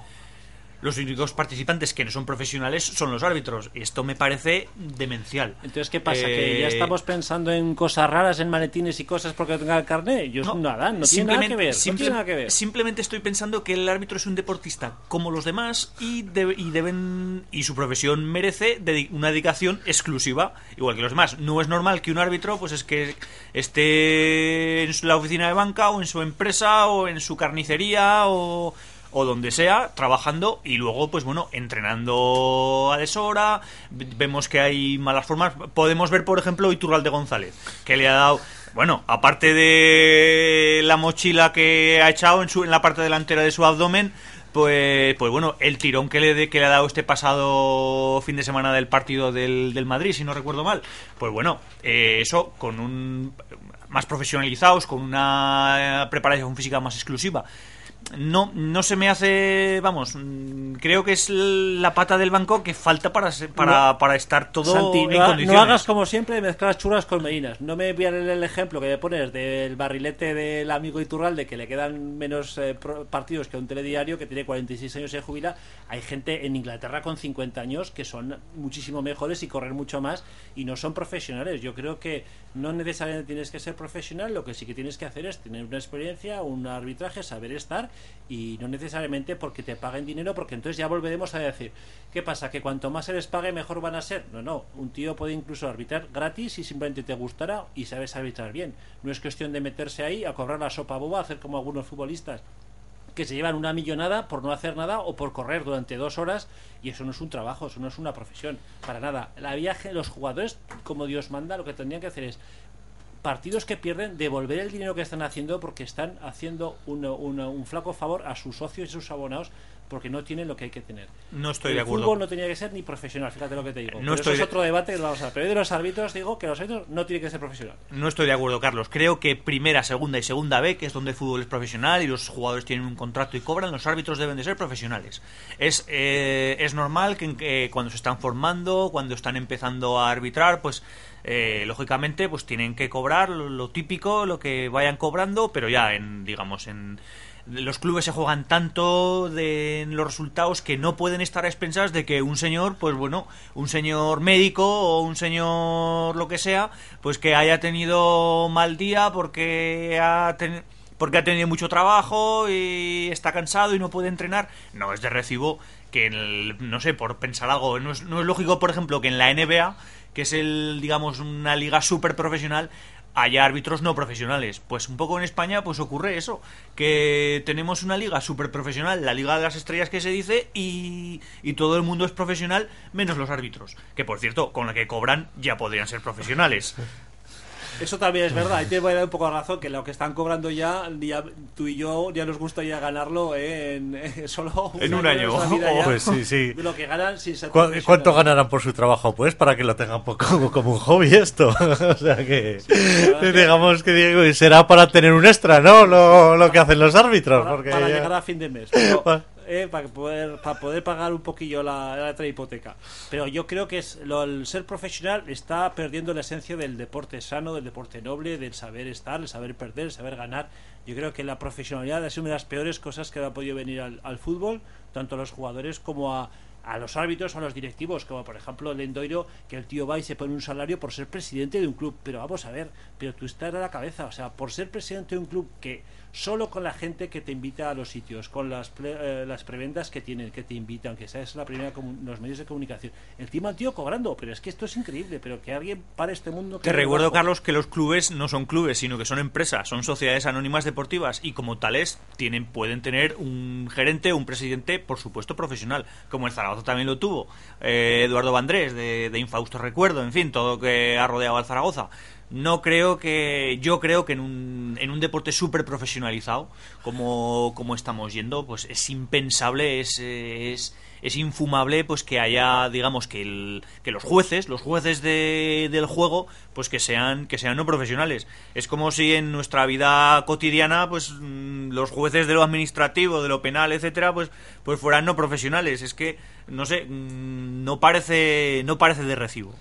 [SPEAKER 3] los únicos participantes que no son profesionales son los árbitros. Esto me parece demencial.
[SPEAKER 4] Entonces, ¿qué pasa? ¿Que
[SPEAKER 3] Eh,
[SPEAKER 4] ya estamos pensando en cosas raras, en maletines y cosas porque tenga el carnet? Yo nada, no tiene nada que ver. no tiene nada que ver.
[SPEAKER 3] Simplemente estoy pensando que el árbitro es un deportista como los demás y, y deben y su profesión merece una dedicación exclusiva, igual que los demás. No es normal que un árbitro, pues es que esté en su- la oficina de banca o en su empresa o en su carnicería o o donde sea, trabajando y luego, pues bueno, entrenando a deshora. Vemos que hay malas formas. Podemos ver, por ejemplo, Iturralde González, que le ha dado, bueno, aparte de la mochila que ha echado en, su, en la parte delantera de su abdomen, pues, pues bueno, el tirón que le, de- que le ha dado este pasado fin de semana del partido del, del Madrid, si no recuerdo mal, pues bueno, eh, eso con un más profesionalizados, con una preparación física más exclusiva. No, no se me hace, vamos, mm, creo que es la pata del banco que falta para, para,
[SPEAKER 4] No.
[SPEAKER 3] para estar todo
[SPEAKER 4] Santi,
[SPEAKER 3] en
[SPEAKER 4] no,
[SPEAKER 3] condiciones.
[SPEAKER 4] no hagas como siempre mezclar churras con merinas. No me voy el ejemplo que me pones del barrilete del amigo Iturralde que le quedan menos eh, partidos que a un telediario que tiene 46 años y se jubila. Hay gente en Inglaterra con 50 años que son muchísimo mejores y corren mucho más y no son profesionales. Yo creo que no necesariamente tienes que ser profesional, lo que sí que tienes que hacer es tener una experiencia, un arbitraje, saber estar y no necesariamente porque te paguen dinero, porque entonces ya volveremos a decir, ¿qué pasa? ¿Que cuanto más se les pague mejor van a ser? No, no, un tío puede incluso arbitrar gratis si simplemente te gustará y sabes arbitrar bien. No es cuestión de meterse ahí a cobrar la sopa boba, hacer como algunos futbolistas que se llevan una millonada por no hacer nada o por correr durante dos horas y eso no es un trabajo, eso no es una profesión, para nada. La viaje, los jugadores, como Dios manda, lo que tendrían que hacer es partidos que pierden, devolver el dinero que están haciendo porque están haciendo un, flaco favor a sus socios y sus abonados porque no tienen lo que hay que tener.
[SPEAKER 3] No estoy
[SPEAKER 4] el
[SPEAKER 3] de acuerdo.
[SPEAKER 4] fútbol no tenía que ser ni profesional, fíjate lo que te digo.
[SPEAKER 3] No
[SPEAKER 4] Pero
[SPEAKER 3] estoy
[SPEAKER 4] eso es otro debate que lo vamos a Pero de los árbitros digo que los árbitros no tienen que ser profesional.
[SPEAKER 3] No estoy de acuerdo, Carlos. Creo que primera, segunda y segunda B, que es donde el fútbol es profesional y los jugadores tienen un contrato y cobran, los árbitros deben de ser profesionales. Es, eh, es normal que, que cuando se están formando, cuando están empezando a arbitrar, pues eh, lógicamente pues tienen que cobrar lo, típico, lo que vayan cobrando, pero ya en, digamos, en los clubes se juegan tanto de en los resultados que no pueden estar a expensas de que un señor, pues bueno, un señor médico o un señor lo que sea, pues que haya tenido mal día porque ha tenido porque ha tenido mucho trabajo y está cansado y no puede entrenar, no es de recibo que, en el- no sé, por pensar algo, no es, no es lógico, por ejemplo, que en la NBA, que es el, digamos, una liga súper profesional, haya árbitros no profesionales. Pues un poco en España pues ocurre eso, que tenemos una liga súper profesional, la liga de las estrellas que se dice, y, y todo el mundo es profesional menos los árbitros, que por cierto, con la que cobran ya podrían ser profesionales.
[SPEAKER 4] Eso también es verdad, ahí te voy a dar un poco de razón, que lo que están cobrando ya, ya tú y yo ya nos gustaría ganarlo en, eh, solo
[SPEAKER 2] En un
[SPEAKER 4] año.
[SPEAKER 2] Pues sí, sí.
[SPEAKER 4] De lo que ganan sin ser
[SPEAKER 2] ¿Cu-
[SPEAKER 4] profesionales.
[SPEAKER 2] ¿Cuánto ganarán por su trabajo? Pues para que lo tengan poco como un hobby esto. (laughs) o sea que, digamos que digo, será para tener un extra, ¿no? Lo, lo que hacen los árbitros.
[SPEAKER 4] para,
[SPEAKER 2] porque
[SPEAKER 4] para
[SPEAKER 2] ya-
[SPEAKER 4] llegar a fin de mes. (laughs) Pero, eh, para, poder, para poder pagar un poquillo la, otra hipoteca. Pero yo creo que es lo, el ser profesional está perdiendo la esencia del deporte sano, del deporte noble, del saber estar, el saber perder, el saber ganar. Yo creo que la profesionalidad sido una de las peores cosas que ha podido venir al, fútbol, tanto a los jugadores como a, a los árbitros o a los directivos, como por ejemplo el Endoiro, que el tío va y se pone un salario por ser presidente de un club. Pero vamos a ver, pero tú estás a la cabeza, o sea, por ser presidente de un club que solo con la gente que te invita a los sitios, con las, ple- eh, las preventas que tienen, que te invitan, que esa es la primera los medios de comunicación. Encima el tío cobrando, pero es que esto es increíble, pero que alguien para este mundo... que
[SPEAKER 3] Te recuerdo,
[SPEAKER 4] bajo-
[SPEAKER 3] Carlos, que los clubes no son clubes, sino que son empresas, son sociedades anónimas deportivas y como tales tienen, pueden tener un gerente, un presidente, por supuesto, profesional, como el Zaragoza también lo tuvo, eh, Eduardo Vandrés, de, de Infausto Recuerdo, en fin, todo lo que ha rodeado al Zaragoza. No creo que. Yo creo que en un, en un deporte súper profesionalizado, como, como estamos yendo, pues es impensable, es, es, es infumable pues que haya, digamos, que, el, que los jueces, los jueces de, del juego, pues que sean, que sean no profesionales. Es como si en nuestra vida cotidiana, pues mm, los jueces de lo administrativo, de lo penal, etcétera, pues, pues fueran no profesionales. Es que, no sé, mm, no parece, no parece de recibo.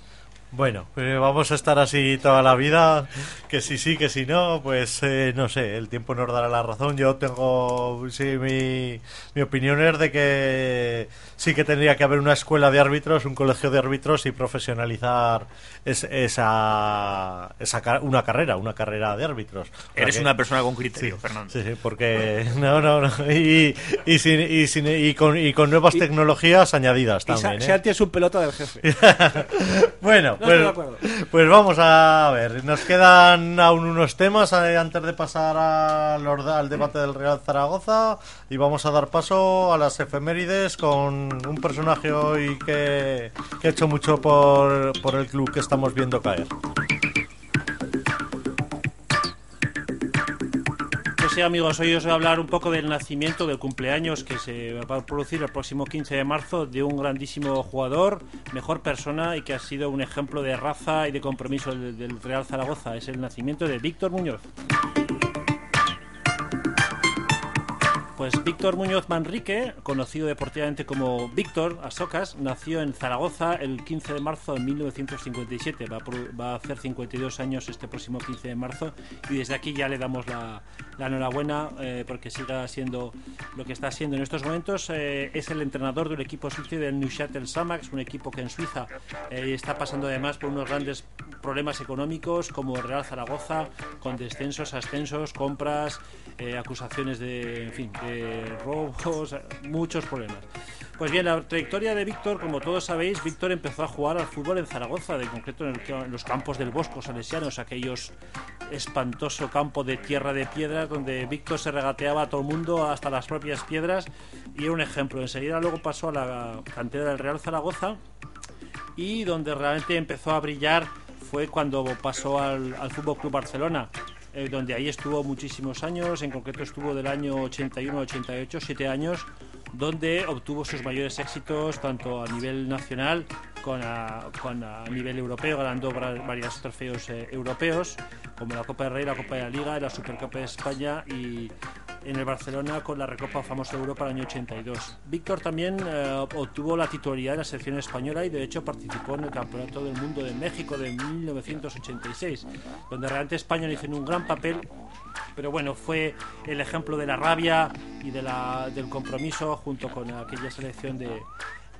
[SPEAKER 2] Bueno, pues vamos a estar así toda la vida, que si sí, que si no, pues eh, no sé, el tiempo nos dará la razón. Yo tengo, sí, mi, mi opinión es de que sí que tendría que haber una escuela de árbitros, un colegio de árbitros y profesionalizar es- esa, esa una carrera, una carrera de árbitros.
[SPEAKER 3] Eres
[SPEAKER 2] que-
[SPEAKER 3] una persona con criterio,
[SPEAKER 2] Sí,
[SPEAKER 3] Fernando.
[SPEAKER 2] Sí, sí, porque no, no, no. Y, y, sin- y, sin- y con, y con nuevas tecnologías añadidas
[SPEAKER 4] Y Sa-
[SPEAKER 2] también. ¿eh?
[SPEAKER 4] Santi es un pelota del jefe. (laughs)
[SPEAKER 2] bueno,
[SPEAKER 4] De
[SPEAKER 2] pues,
[SPEAKER 4] acuerdo.
[SPEAKER 2] pues vamos a ver. Nos quedan aún unos temas eh, antes de pasar al debate del Real Zaragoza y vamos a dar paso a las efemérides con un personaje hoy que, que ha hecho mucho por, por el club que estamos viendo caer.
[SPEAKER 4] Sí, amigos, hoy os voy a hablar un poco del nacimiento, del cumpleaños que se va a producir el próximo 15 de marzo de un grandísimo jugador, mejor persona y que ha sido un ejemplo de raza y de compromiso del, Real Zaragoza. Es el nacimiento de Víctor Muñoz. Pues Víctor Muñoz Manrique, conocido deportivamente como Víctor Asocas, nació en Zaragoza el 15 de marzo de 1957. Va a, pro- va a hacer 52 años este próximo 15 de marzo y desde aquí ya le damos la, enhorabuena eh, porque siga siendo lo que está siendo en estos momentos. Eh, es el entrenador del equipo suizo del Neuchâtel Xamax, un equipo que en Suiza eh, está pasando además por unos grandes problemas económicos como el Real Zaragoza, con descensos, ascensos, compras, eh, acusaciones de, en fin, de robos, muchos problemas. Pues bien, la trayectoria de Víctor, como todos sabéis, Víctor empezó a jugar al fútbol en Zaragoza, de concreto en, el en los campos del Bosco Salesianos, aquellos espantoso campo de tierra de piedras donde Víctor se regateaba a todo el mundo hasta las propias piedras y era un ejemplo. Enseguida luego pasó a la cantera del Real Zaragoza y donde realmente empezó a brillar fue cuando pasó al, al Fútbol Club Barcelona, eh, donde ahí estuvo muchísimos años, en concreto estuvo del año 81-88, siete años, donde obtuvo sus mayores éxitos tanto a nivel nacional con a, con a nivel europeo, ganando varios trofeos eh, europeos, como la Copa del Rey, la Copa de la Liga, la Supercopa de España y en el Barcelona con la Recopa Famosa de Europa el año 82. Víctor también eh, obtuvo la titularidad de la selección española y de hecho participó en el Campeonato del Mundo de México de 1986, donde realmente España hizo un gran papel, pero bueno, fue el ejemplo de la rabia y del compromiso junto con aquella selección de,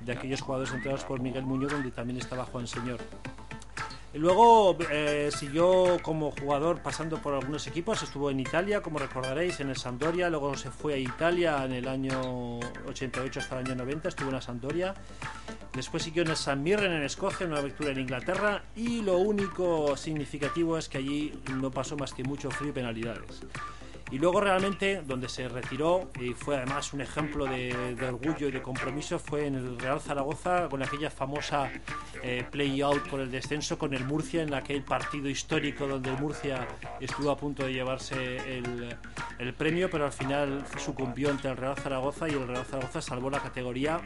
[SPEAKER 4] de aquellos jugadores entrenados por Miguel Muñoz, donde también estaba Juan Señor. Luego eh, siguió como jugador pasando por algunos equipos, estuvo en Italia, como recordaréis, en el Sampdoria, luego se fue a Italia en el año 88 hasta el año 90, estuvo en la Sampdoria, después siguió en el San Mirren en Escocia, una aventura en Inglaterra, y lo único significativo es que allí no pasó más que mucho frío y penalidades. Y luego realmente donde se retiró y fue además un ejemplo de, de orgullo y de compromiso fue en el Real Zaragoza con aquella famosa eh, play-out por el descenso con el Murcia en aquel partido histórico donde el Murcia estuvo a punto de llevarse el, el premio pero al final sucumbió ante el Real Zaragoza y el Real Zaragoza salvó la categoría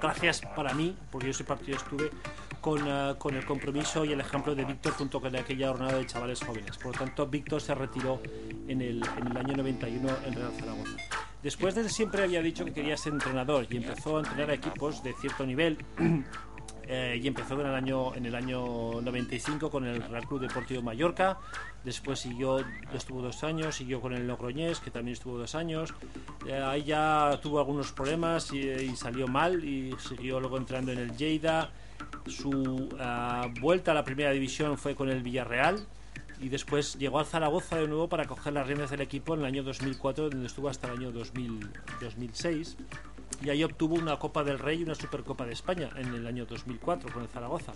[SPEAKER 4] gracias para mí porque yo ese partido estuve con, eh, con el compromiso y el ejemplo de Víctor junto con aquella jornada de chavales jóvenes. Por lo tanto, Víctor se retiró en el, en el año 91 en Real Zaragoza. Después de siempre había dicho que quería ser entrenador y empezó a entrenar a equipos de cierto nivel. (clears throat) Eh, y empezó en el año en el año 95 con el Real Club Deportivo Mallorca después siguió estuvo dos años siguió con el Logroñés que también estuvo dos años Eh, ahí ya tuvo algunos problemas y, y salió mal y siguió luego entrando en el Lleida su ah, vuelta a la primera división fue con el Villarreal y después llegó al Zaragoza de nuevo para coger las riendas del equipo en el año 2004 donde estuvo hasta el año 2000 2006 y ahí obtuvo una Copa del Rey y una Supercopa de España en el año 2004 con el Zaragoza.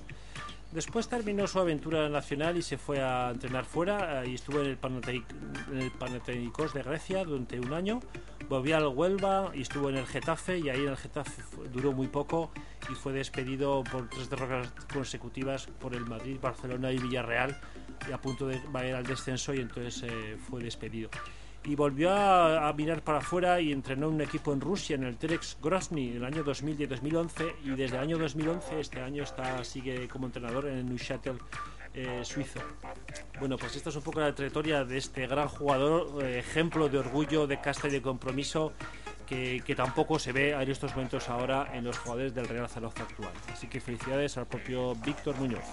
[SPEAKER 4] Después terminó su aventura nacional y se fue a entrenar fuera y estuvo en el, Panathinaikos de Grecia durante un año. Volvió al Huelva y estuvo en el Getafe y ahí en el Getafe duró muy poco y fue despedido por tres derrotas consecutivas por el Madrid, Barcelona y Villarreal y a punto de va a ir al descenso y entonces eh, fue despedido y volvió a, a mirar para afuera y entrenó un equipo en Rusia, en el Terex Grozny, en el año 2000 y 2011, y desde el año 2011, este año, está sigue como entrenador en el Neuchâtel eh, suizo. Bueno, pues esta es un poco la trayectoria de este gran jugador, eh, ejemplo de orgullo, de casta y de compromiso, que, que tampoco se ve en estos momentos ahora en los jugadores del Real Zaragoza actual. Así que felicidades al propio Víctor Muñoz.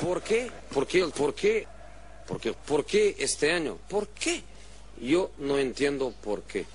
[SPEAKER 12] ¿Por qué? ¿Por qué? ¿Por qué? ¿Por qué? ¿Por qué este año? ¿Por qué? Yo no entiendo por qué.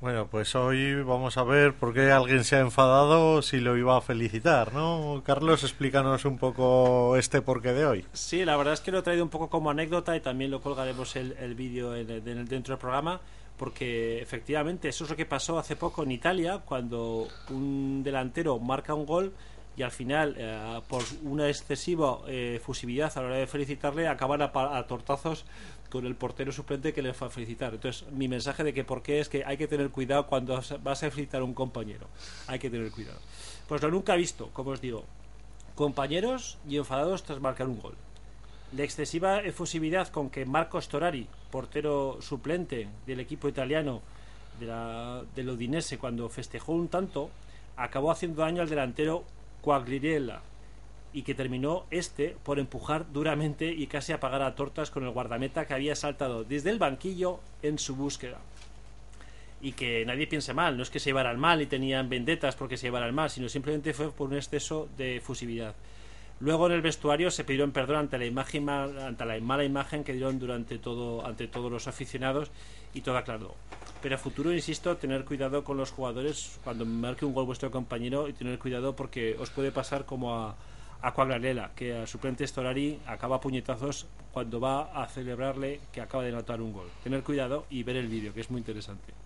[SPEAKER 2] Bueno, pues hoy vamos a ver por qué alguien se ha enfadado si lo iba a felicitar, ¿no? Carlos, explícanos un poco este porqué de hoy.
[SPEAKER 4] Sí, la verdad es que lo he traído un poco como anécdota y también lo colgaremos el, el vídeo dentro del programa porque efectivamente eso es lo que pasó hace poco en Italia cuando un delantero marca un gol y al final eh, por una excesiva eh, a la hora de felicitarle acaban a, a tortazos con el portero suplente que le fue a felicitar. Entonces, mi mensaje de que por qué es que hay que tener cuidado cuando vas a felicitar a un compañero. Hay que tener cuidado. Pues lo nunca he visto, como os digo. Compañeros y enfadados tras marcar un gol. La excesiva efusividad con que Marcos Torari, portero suplente del equipo italiano de la, del Udinese, cuando festejó un tanto, acabó haciendo daño al delantero Quagliarella y que terminó este por empujar duramente y casi apagar a tortas con el guardameta que había saltado desde el banquillo en su búsqueda. Y que nadie piense mal, no es que se llevaran mal y tenían vendetas porque se llevaran mal, sino simplemente fue por un exceso de efusividad. Luego en el vestuario se pidieron perdón ante la imagen ante la mala imagen que dieron durante todo ante todos los aficionados y todo aclaró. Pero a futuro insisto tener cuidado con los jugadores cuando marque un gol vuestro compañero y tener cuidado porque os puede pasar como a a que a suplente Storari acaba puñetazos cuando va a celebrarle que acaba de anotar un gol. Tener cuidado y ver el vídeo, que es muy interesante.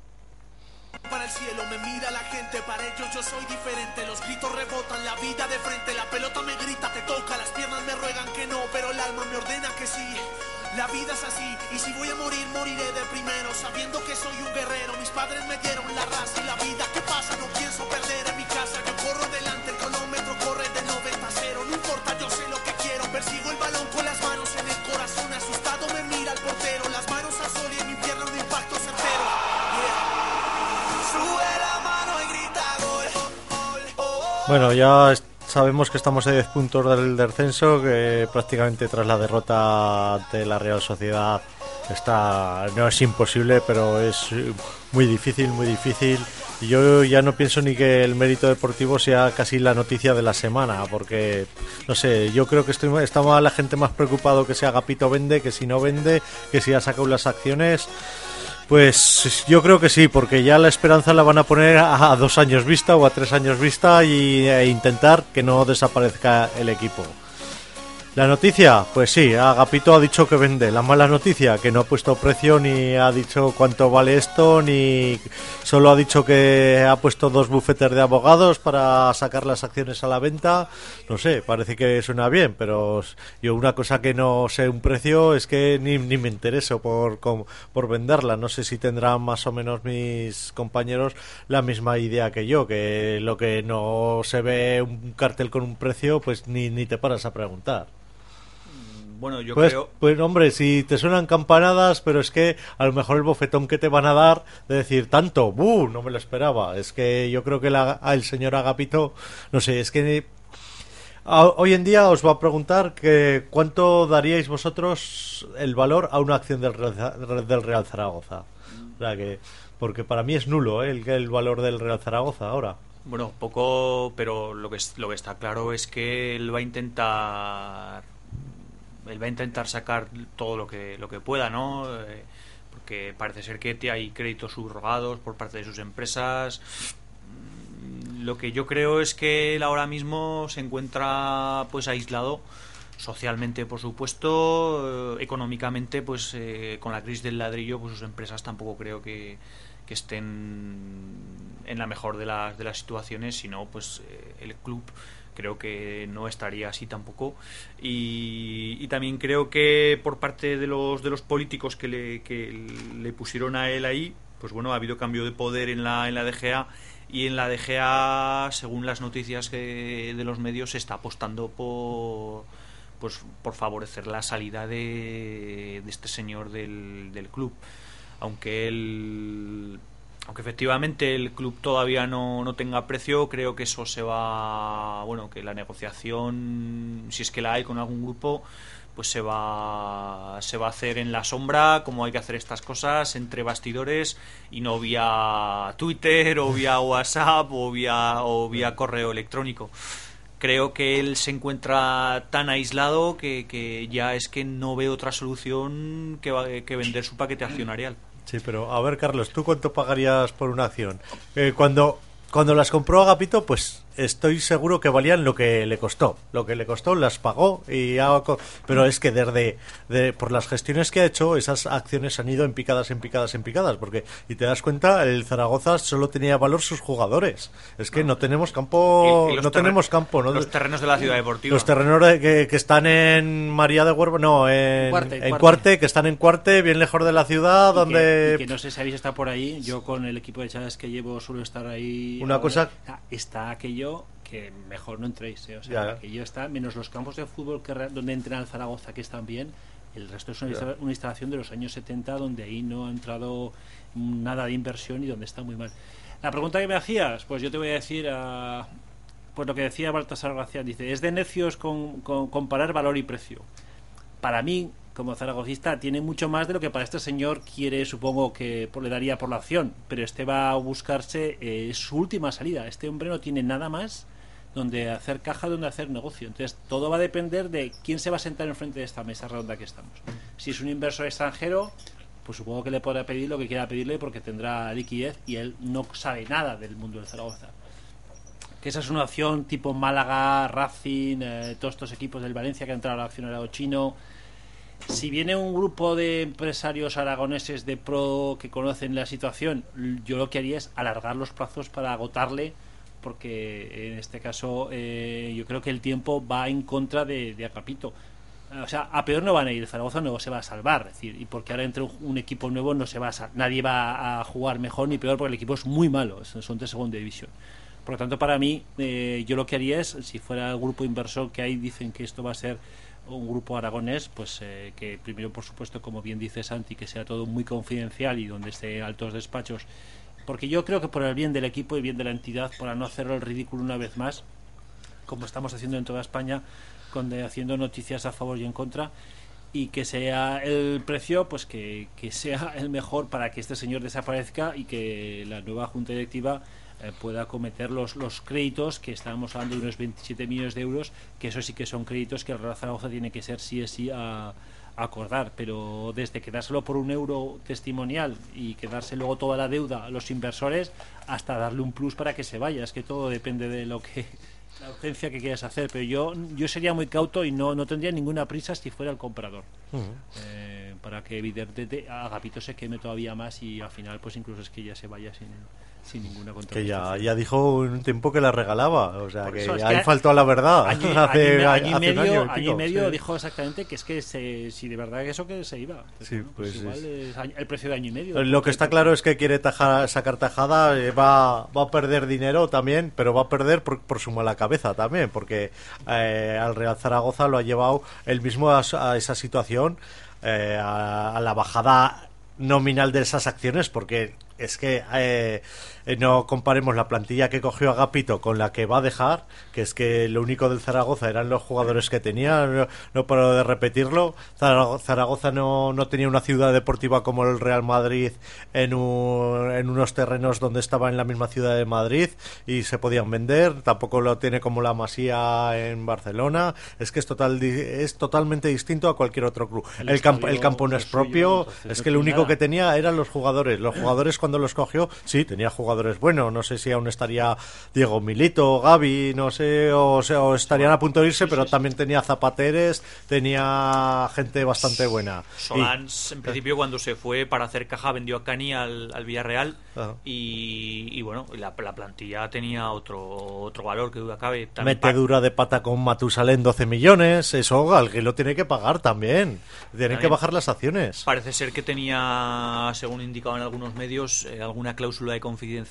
[SPEAKER 13] Para el cielo me mira la gente, para ellos yo soy diferente. Los gritos rebotan, la vida de frente, la pelota me grita, te toca, las piernas me ruegan que no, pero el alma me ordena que sí. La vida es así, y si voy a morir, moriré de primero, sabiendo que soy un guerrero. Mis padres me dieron la raza y la vida. ¿Qué pasa? No pienso perder en mi casa. Yo corro delante, el cronómetro corre de 90
[SPEAKER 2] Bueno, ya sabemos que estamos a 10 puntos del descenso, que prácticamente tras la derrota ante la Real Sociedad está no es imposible, pero es muy difícil, muy difícil. Yo ya no pienso ni que el mérito deportivo sea casi la noticia de la semana, porque no sé, yo creo que estoy está la gente más preocupado que si Agapito vende, que si no vende, que si ha sacado las acciones. Pues yo creo que sí, porque ya la esperanza la van a poner a, dos años vista o a tres años vista y, e intentar que no desaparezca el equipo. La noticia, pues sí, Agapito ha dicho que vende. La mala noticia, que no ha puesto precio ni ha dicho cuánto vale esto, ni solo ha dicho que ha puesto dos bufetes de abogados para sacar las acciones a la venta. No sé, parece que suena bien, pero yo una cosa que no sé un precio es que ni, ni me intereso por, por venderla. No sé si tendrán más o menos mis compañeros la misma idea que yo, que lo que no se ve un cartel con un precio, pues ni, ni te paras a preguntar.
[SPEAKER 3] Bueno, yo
[SPEAKER 2] pues,
[SPEAKER 3] creo.
[SPEAKER 2] pues hombre, si te suenan campanadas, pero es que a lo mejor el bofetón que te van a dar de decir tanto, ¡buh! No me lo esperaba. Es que yo creo que la- el señor Agapito, no sé, es que a- hoy en día os va a preguntar que cuánto daríais vosotros el valor a una acción del Real, del Real Zaragoza. O sea que, porque para mí es nulo ¿eh? el, el valor del Real Zaragoza ahora.
[SPEAKER 3] Bueno, poco, pero lo que, es- lo que está claro es que él va a intentar. Él va a intentar sacar todo lo que, lo que pueda, ¿no? Eh, porque parece ser que hay créditos subrogados por parte de sus empresas. Mm, Lo que yo creo es que él ahora mismo se encuentra pues aislado socialmente por supuesto eh, económicamente pues eh, con la crisis del ladrillo pues sus empresas tampoco creo que, que estén en la mejor de las de las situaciones sino pues el club creo que no estaría así tampoco. Y, y también creo que por parte de los de los políticos que le, que le pusieron a él ahí pues bueno ha habido cambio de poder en la en la DGA y en la DGA según las noticias que de los medios se está apostando por pues por favorecer la salida de, de este señor del, del club. Aunque él aunque efectivamente el club todavía no, no tenga precio, creo que eso se va, bueno, que la negociación, si es que la hay con algún grupo, pues se va, se va a hacer en la sombra, como hay que hacer estas cosas, entre bastidores y no vía Twitter o vía WhatsApp o vía, o vía correo electrónico. Creo que él se encuentra tan aislado que, que ya es que no ve otra solución que, que vender su paquete accionarial.
[SPEAKER 2] Sí, pero a ver, Carlos, ¿tú cuánto pagarías por una acción? Eh, cuando, cuando las compró Agapito, pues estoy seguro que valían lo que le costó. Lo que le costó las pagó y ha co- pero es que desde de, por las gestiones que ha hecho, esas acciones han ido en picadas, en picadas, en picadas, porque y te das cuenta, el Zaragoza solo tenía valor sus jugadores. Es que no tenemos campo,
[SPEAKER 3] Y- y los
[SPEAKER 2] no tenemos campo, ¿no?
[SPEAKER 3] los terrenos de la ciudad deportiva.
[SPEAKER 2] Los terrenos de- que, que están en María de Huerva, no, en
[SPEAKER 4] Cuarte,
[SPEAKER 2] en
[SPEAKER 4] Cuarte.
[SPEAKER 2] Cuarte, que están en Cuarte, bien lejos de la ciudad,
[SPEAKER 4] Y que-
[SPEAKER 2] donde
[SPEAKER 4] y que no sé si habéis estado por ahí. Yo con el equipo de chavales que llevo suelo estar ahí.
[SPEAKER 2] Una
[SPEAKER 4] ahora.
[SPEAKER 2] cosa-
[SPEAKER 4] Ah, Está aquello que mejor no entréis. ¿eh? O sea,
[SPEAKER 2] Ya.
[SPEAKER 4] aquello está, menos los campos de fútbol que donde entra el Zaragoza, que están bien. El resto es una, instalación de los años 70 donde ahí no ha entrado nada de inversión y donde está muy mal. La pregunta que me hacías, pues yo te voy a decir. Pues lo que decía Baltasar García, dice, es de necios con- con comparar valor y precio para mí, como zaragocista, tiene mucho más de lo que para este señor quiere, supongo que le daría por la acción. Pero este va a buscarse eh, su última salida. Este hombre no tiene nada más donde hacer caja, donde hacer negocio. Entonces, todo va a depender de quién se va a sentar enfrente de esta mesa redonda que estamos. Si es un inversor extranjero, pues supongo que le podrá pedir lo que quiera pedirle porque tendrá liquidez y él no sabe nada del mundo del Zaragoza que esa es una opción tipo Málaga, Racing, eh, todos estos equipos del Valencia que han entrado al accionariado chino. Si viene un grupo de empresarios aragoneses de pro que conocen la situación, yo lo que haría es alargar los plazos para agotarle, porque en este caso eh, yo creo que el tiempo va en contra de, de. O sea, a peor no van a ir, Zaragoza no se va a salvar, es decir, y porque ahora entre un, equipo nuevo no se va a nadie va a jugar mejor ni peor porque el equipo es muy malo, son de segunda división. Por lo tanto, para mí, eh, yo lo que haría es, si fuera el grupo inversor que hay, dicen que esto va a ser un grupo aragonés, pues eh, que primero, por supuesto, como bien dice Santi, que sea todo muy confidencial y donde esté altos despachos, porque yo creo que por el bien del equipo y bien de la entidad, para no hacerlo el ridículo una vez más, como estamos haciendo en toda España, con de- haciendo noticias a favor y en contra, y que sea el precio, pues que, que sea el mejor para que este señor desaparezca y que la nueva junta directiva eh, pueda acometer los, los créditos que estábamos hablando de unos 27 millones de euros, que eso sí que son créditos que el Real Zaragoza tiene que ser sí o sí a, a acordar, pero desde quedárselo por un euro testimonial y quedarse luego toda la deuda a los inversores hasta darle un plus para que se vaya, es que todo depende de lo que la urgencia que quieras hacer, pero yo yo sería muy cauto y no, no tendría ninguna prisa si fuera el comprador. Eh, para que evidentemente Agapito se queme todavía más y al final pues incluso es que ya se vaya sin, sin ninguna
[SPEAKER 2] Que ya, ya dijo un tiempo que la regalaba, o sea que
[SPEAKER 4] es
[SPEAKER 2] ahí
[SPEAKER 4] que
[SPEAKER 2] faltó a la verdad.
[SPEAKER 4] Año, (laughs)
[SPEAKER 2] hace,
[SPEAKER 4] año-
[SPEAKER 2] hace
[SPEAKER 4] medio,
[SPEAKER 2] año y
[SPEAKER 4] medio
[SPEAKER 2] sí.
[SPEAKER 4] dijo exactamente que es que se, si de verdad eso que se iba.
[SPEAKER 2] Sí, pues
[SPEAKER 4] igual
[SPEAKER 2] es-
[SPEAKER 4] es el precio de año y medio.
[SPEAKER 2] Lo que está claro es que quiere tajar- sacar tajada, eh, va, va a perder dinero también, pero va a perder por, por su mala cabeza también, porque eh, al Real Zaragoza lo ha llevado él mismo a, a esa situación, eh, a, a la bajada nominal de esas acciones, porque es que eh, eh, no comparemos la plantilla que cogió Agapito con la que va a dejar, que es que lo único del Zaragoza eran los jugadores que tenía, no, no paro de repetirlo. Zarago- Zaragoza no, no tenía una ciudad deportiva como el Real Madrid en, un- en unos terrenos donde estaba en la misma ciudad de Madrid y se podían vender, tampoco lo tiene como la Masía en Barcelona, es que es, total, es totalmente distinto a cualquier otro club.
[SPEAKER 4] El
[SPEAKER 2] El, campo, el campo no
[SPEAKER 4] es suyo,
[SPEAKER 2] propio, es que lo único que tenía eran los jugadores. Los jugadores cuando los cogió, sí, tenía jugadores buenos. No sé si aún estaría Diego Milito, Gaby, no sé, o, sea, o estarían a punto de irse, pero también tenía Zapateres, tenía gente bastante buena.
[SPEAKER 3] Solans, en principio, cuando se fue para hacer caja, vendió a Cani al, al Villarreal. Y, y bueno, la, la plantilla tenía otro otro valor que duda cabe.
[SPEAKER 2] Metedura de pata con Matusalén 12 millones, eso alguien lo tiene que pagar también. Tienen que bajar las acciones.
[SPEAKER 3] Parece ser que tenía, según indicaban algunos medios, eh, alguna cláusula de confidencialidad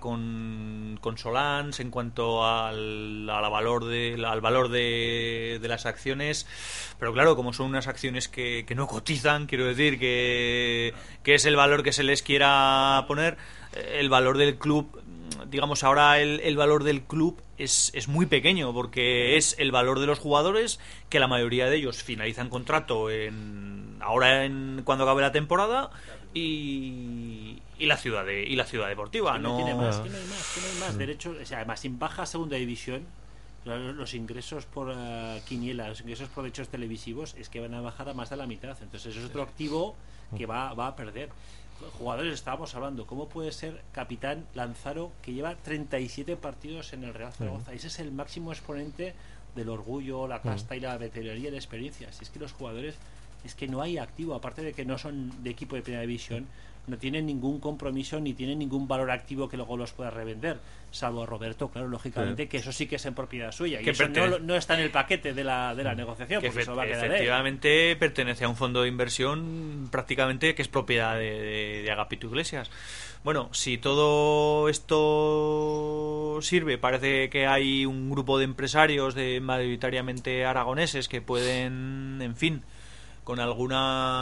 [SPEAKER 3] con, con Solans en cuanto al, al valor de al valor de, de las acciones. Pero claro como son unas acciones que, que no cotizan quiero decir que, que es el valor que se les quiera poner eh, el valor del club digamos ahora el, el valor del club es, es, muy pequeño porque es el valor de los jugadores que la mayoría de ellos finalizan contrato en ahora en cuando acabe la temporada y, y la ciudad de, y la ciudad deportiva
[SPEAKER 4] Que
[SPEAKER 3] no,
[SPEAKER 4] tiene más, que no hay más, que no hay más derechos. O sea, además, sin baja a segunda división, lo- los ingresos por eh, quiniela, los ingresos por derechos televisivos, es que van a bajar a más de la mitad. Entonces, eso es otro activo que va, va a perder. Jugadores, estábamos hablando, ¿cómo puede ser capitán Lanzaro que lleva 37 partidos en el Real Zaragoza? Ese es el máximo exponente del orgullo, la casta y la veteranía y la experiencia. Si es que los jugadores, es que no hay activo, aparte de que no son de equipo de primera división, no tienen ningún compromiso ni tienen ningún valor activo que luego los pueda revender, salvo Roberto, claro, lógicamente,
[SPEAKER 3] Sí.
[SPEAKER 4] que eso sí que es en propiedad suya. Y eso no, no está en el paquete de la, de la negociación,
[SPEAKER 3] que
[SPEAKER 4] porque eso va a quedar él.
[SPEAKER 3] efectivamente pertenece a un fondo de inversión prácticamente que es propiedad de, de, de Agapito Iglesias. Bueno, si todo esto sirve, parece que hay un grupo de empresarios de mayoritariamente aragoneses que pueden, en fin, con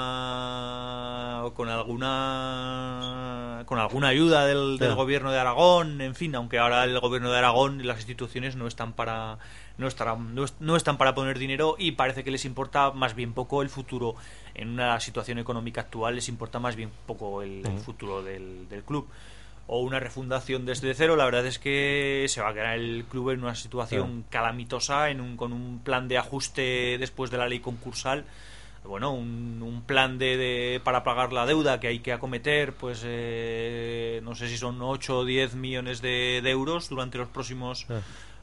[SPEAKER 3] alguna con alguna con alguna ayuda del, del gobierno de Aragón en fin aunque ahora el gobierno de Aragón y las instituciones no están para no estarán no, es- no están para poner dinero y parece que les importa más bien poco el futuro. En una situación económica actual les importa más bien poco el, futuro del, del club. O una refundación desde cero, la verdad es que se va a quedar el club en una situación calamitosa, en un, con un plan de ajuste después de la ley concursal, bueno, un, un plan de, de- para pagar la deuda que hay que acometer, pues eh, no sé si son 8 o 10 millones de, euros durante los próximos
[SPEAKER 2] Ah.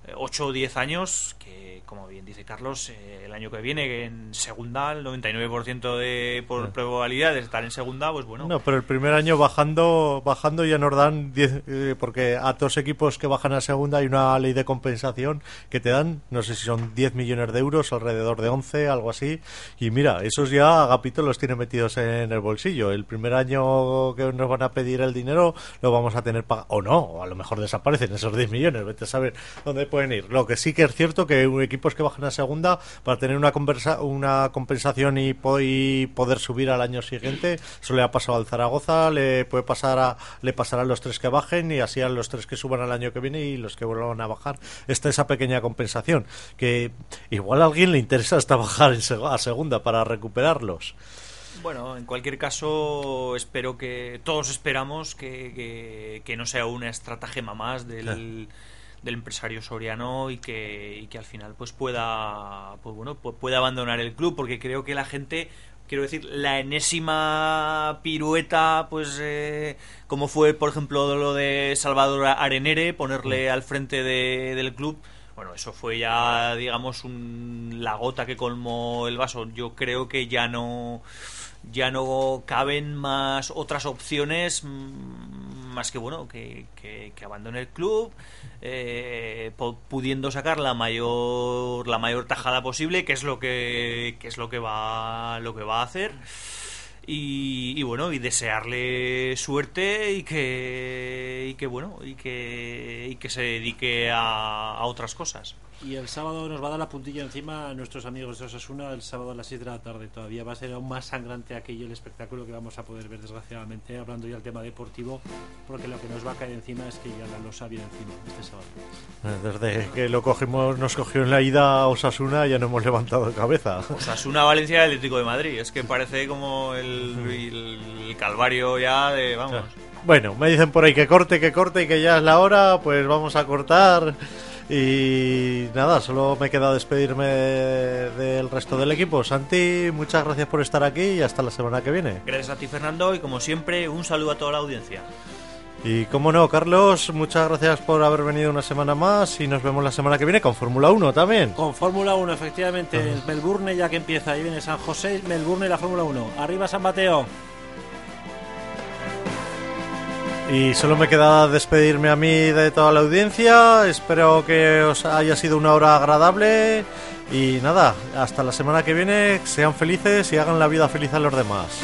[SPEAKER 3] Eh, 8 o 10 años, que como bien dice Carlos, eh, el año que viene en segunda, el 99% de por
[SPEAKER 2] Ah.
[SPEAKER 3] probabilidad de estar en segunda, pues bueno.
[SPEAKER 2] No, pero el primer año bajando bajando ya nos dan 10, eh, porque a dos equipos que bajan a segunda hay una ley de compensación que te dan, no sé si son 10 millones de euros, alrededor de 11, algo así. Y mira, esos ya Agapito los tiene metidos en el bolsillo. El primer año que nos van a pedir el dinero lo vamos a tener pagado. O no, o a lo mejor desaparecen esos 10 millones, vete a saber dónde pueden ir. Lo que sí que es cierto que equipos que bajan a segunda para tener una, conversa, una compensación y, po- y poder subir al año siguiente, eso le ha pasado al Zaragoza, le puede pasar a, le pasará a los tres que bajen y así a los tres que suban al año que viene y los que vuelvan a bajar. Está esa pequeña compensación que igual a alguien le interesa hasta bajar en seg- a segunda para recuperarlos.
[SPEAKER 3] Bueno, en cualquier caso, espero que todos esperamos que, que- que no sea una estratagema más del, del empresario soriano y que, y que al final pues pueda pues bueno pu- pueda abandonar el club porque creo que la gente quiero decir la enésima pirueta pues eh, como fue por ejemplo lo de Salvador Arenere ponerle al frente de- del club bueno, eso fue ya, digamos, un, la gota que colmó el vaso. Yo creo que ya no, ya no caben más otras opciones mm, más que bueno que, que, abandone el club, eh, pudiendo sacar la mayor la mayor tajada posible, que es lo que, que es lo que va lo que va a hacer. Y, y bueno y desearle suerte y que y que bueno y que y que se dedique a, a otras cosas
[SPEAKER 4] Y el sábado nos va a dar la puntilla encima a nuestros amigos de Osasuna el sábado a las 6 de la tarde. Todavía va a ser aún más sangrante aquello el espectáculo que vamos a poder ver, desgraciadamente, hablando ya del tema deportivo, porque lo que nos va a caer encima es que ya la losa viene encima este sábado.
[SPEAKER 2] Desde que lo cogimos, nos cogió en la ida a Osasuna ya no hemos levantado cabeza.
[SPEAKER 3] Osasuna Valencia y Atlético de Madrid es que parece como el, el- el calvario ya de vamos
[SPEAKER 2] Bueno, me dicen por ahí que corte, que corte y que ya es la hora, pues vamos a cortar. Y nada, solo me queda despedirme del resto del equipo. Santi, muchas gracias por estar aquí y hasta la semana que viene.
[SPEAKER 3] gracias a ti Fernando y como siempre un saludo a toda la audiencia
[SPEAKER 2] Y como no, Carlos, muchas gracias por haber venido una semana más y nos vemos la semana que viene con Fórmula 1 también.
[SPEAKER 4] Con Fórmula 1, efectivamente, el Melbourne ya que empieza, ahí viene San José, Melbourne y la Fórmula 1. Arriba San Mateo.
[SPEAKER 2] Y solo me queda despedirme a mí de toda la audiencia. Espero que os haya sido una hora agradable. Y nada, hasta la semana que viene. Sean felices y hagan la vida feliz a los demás.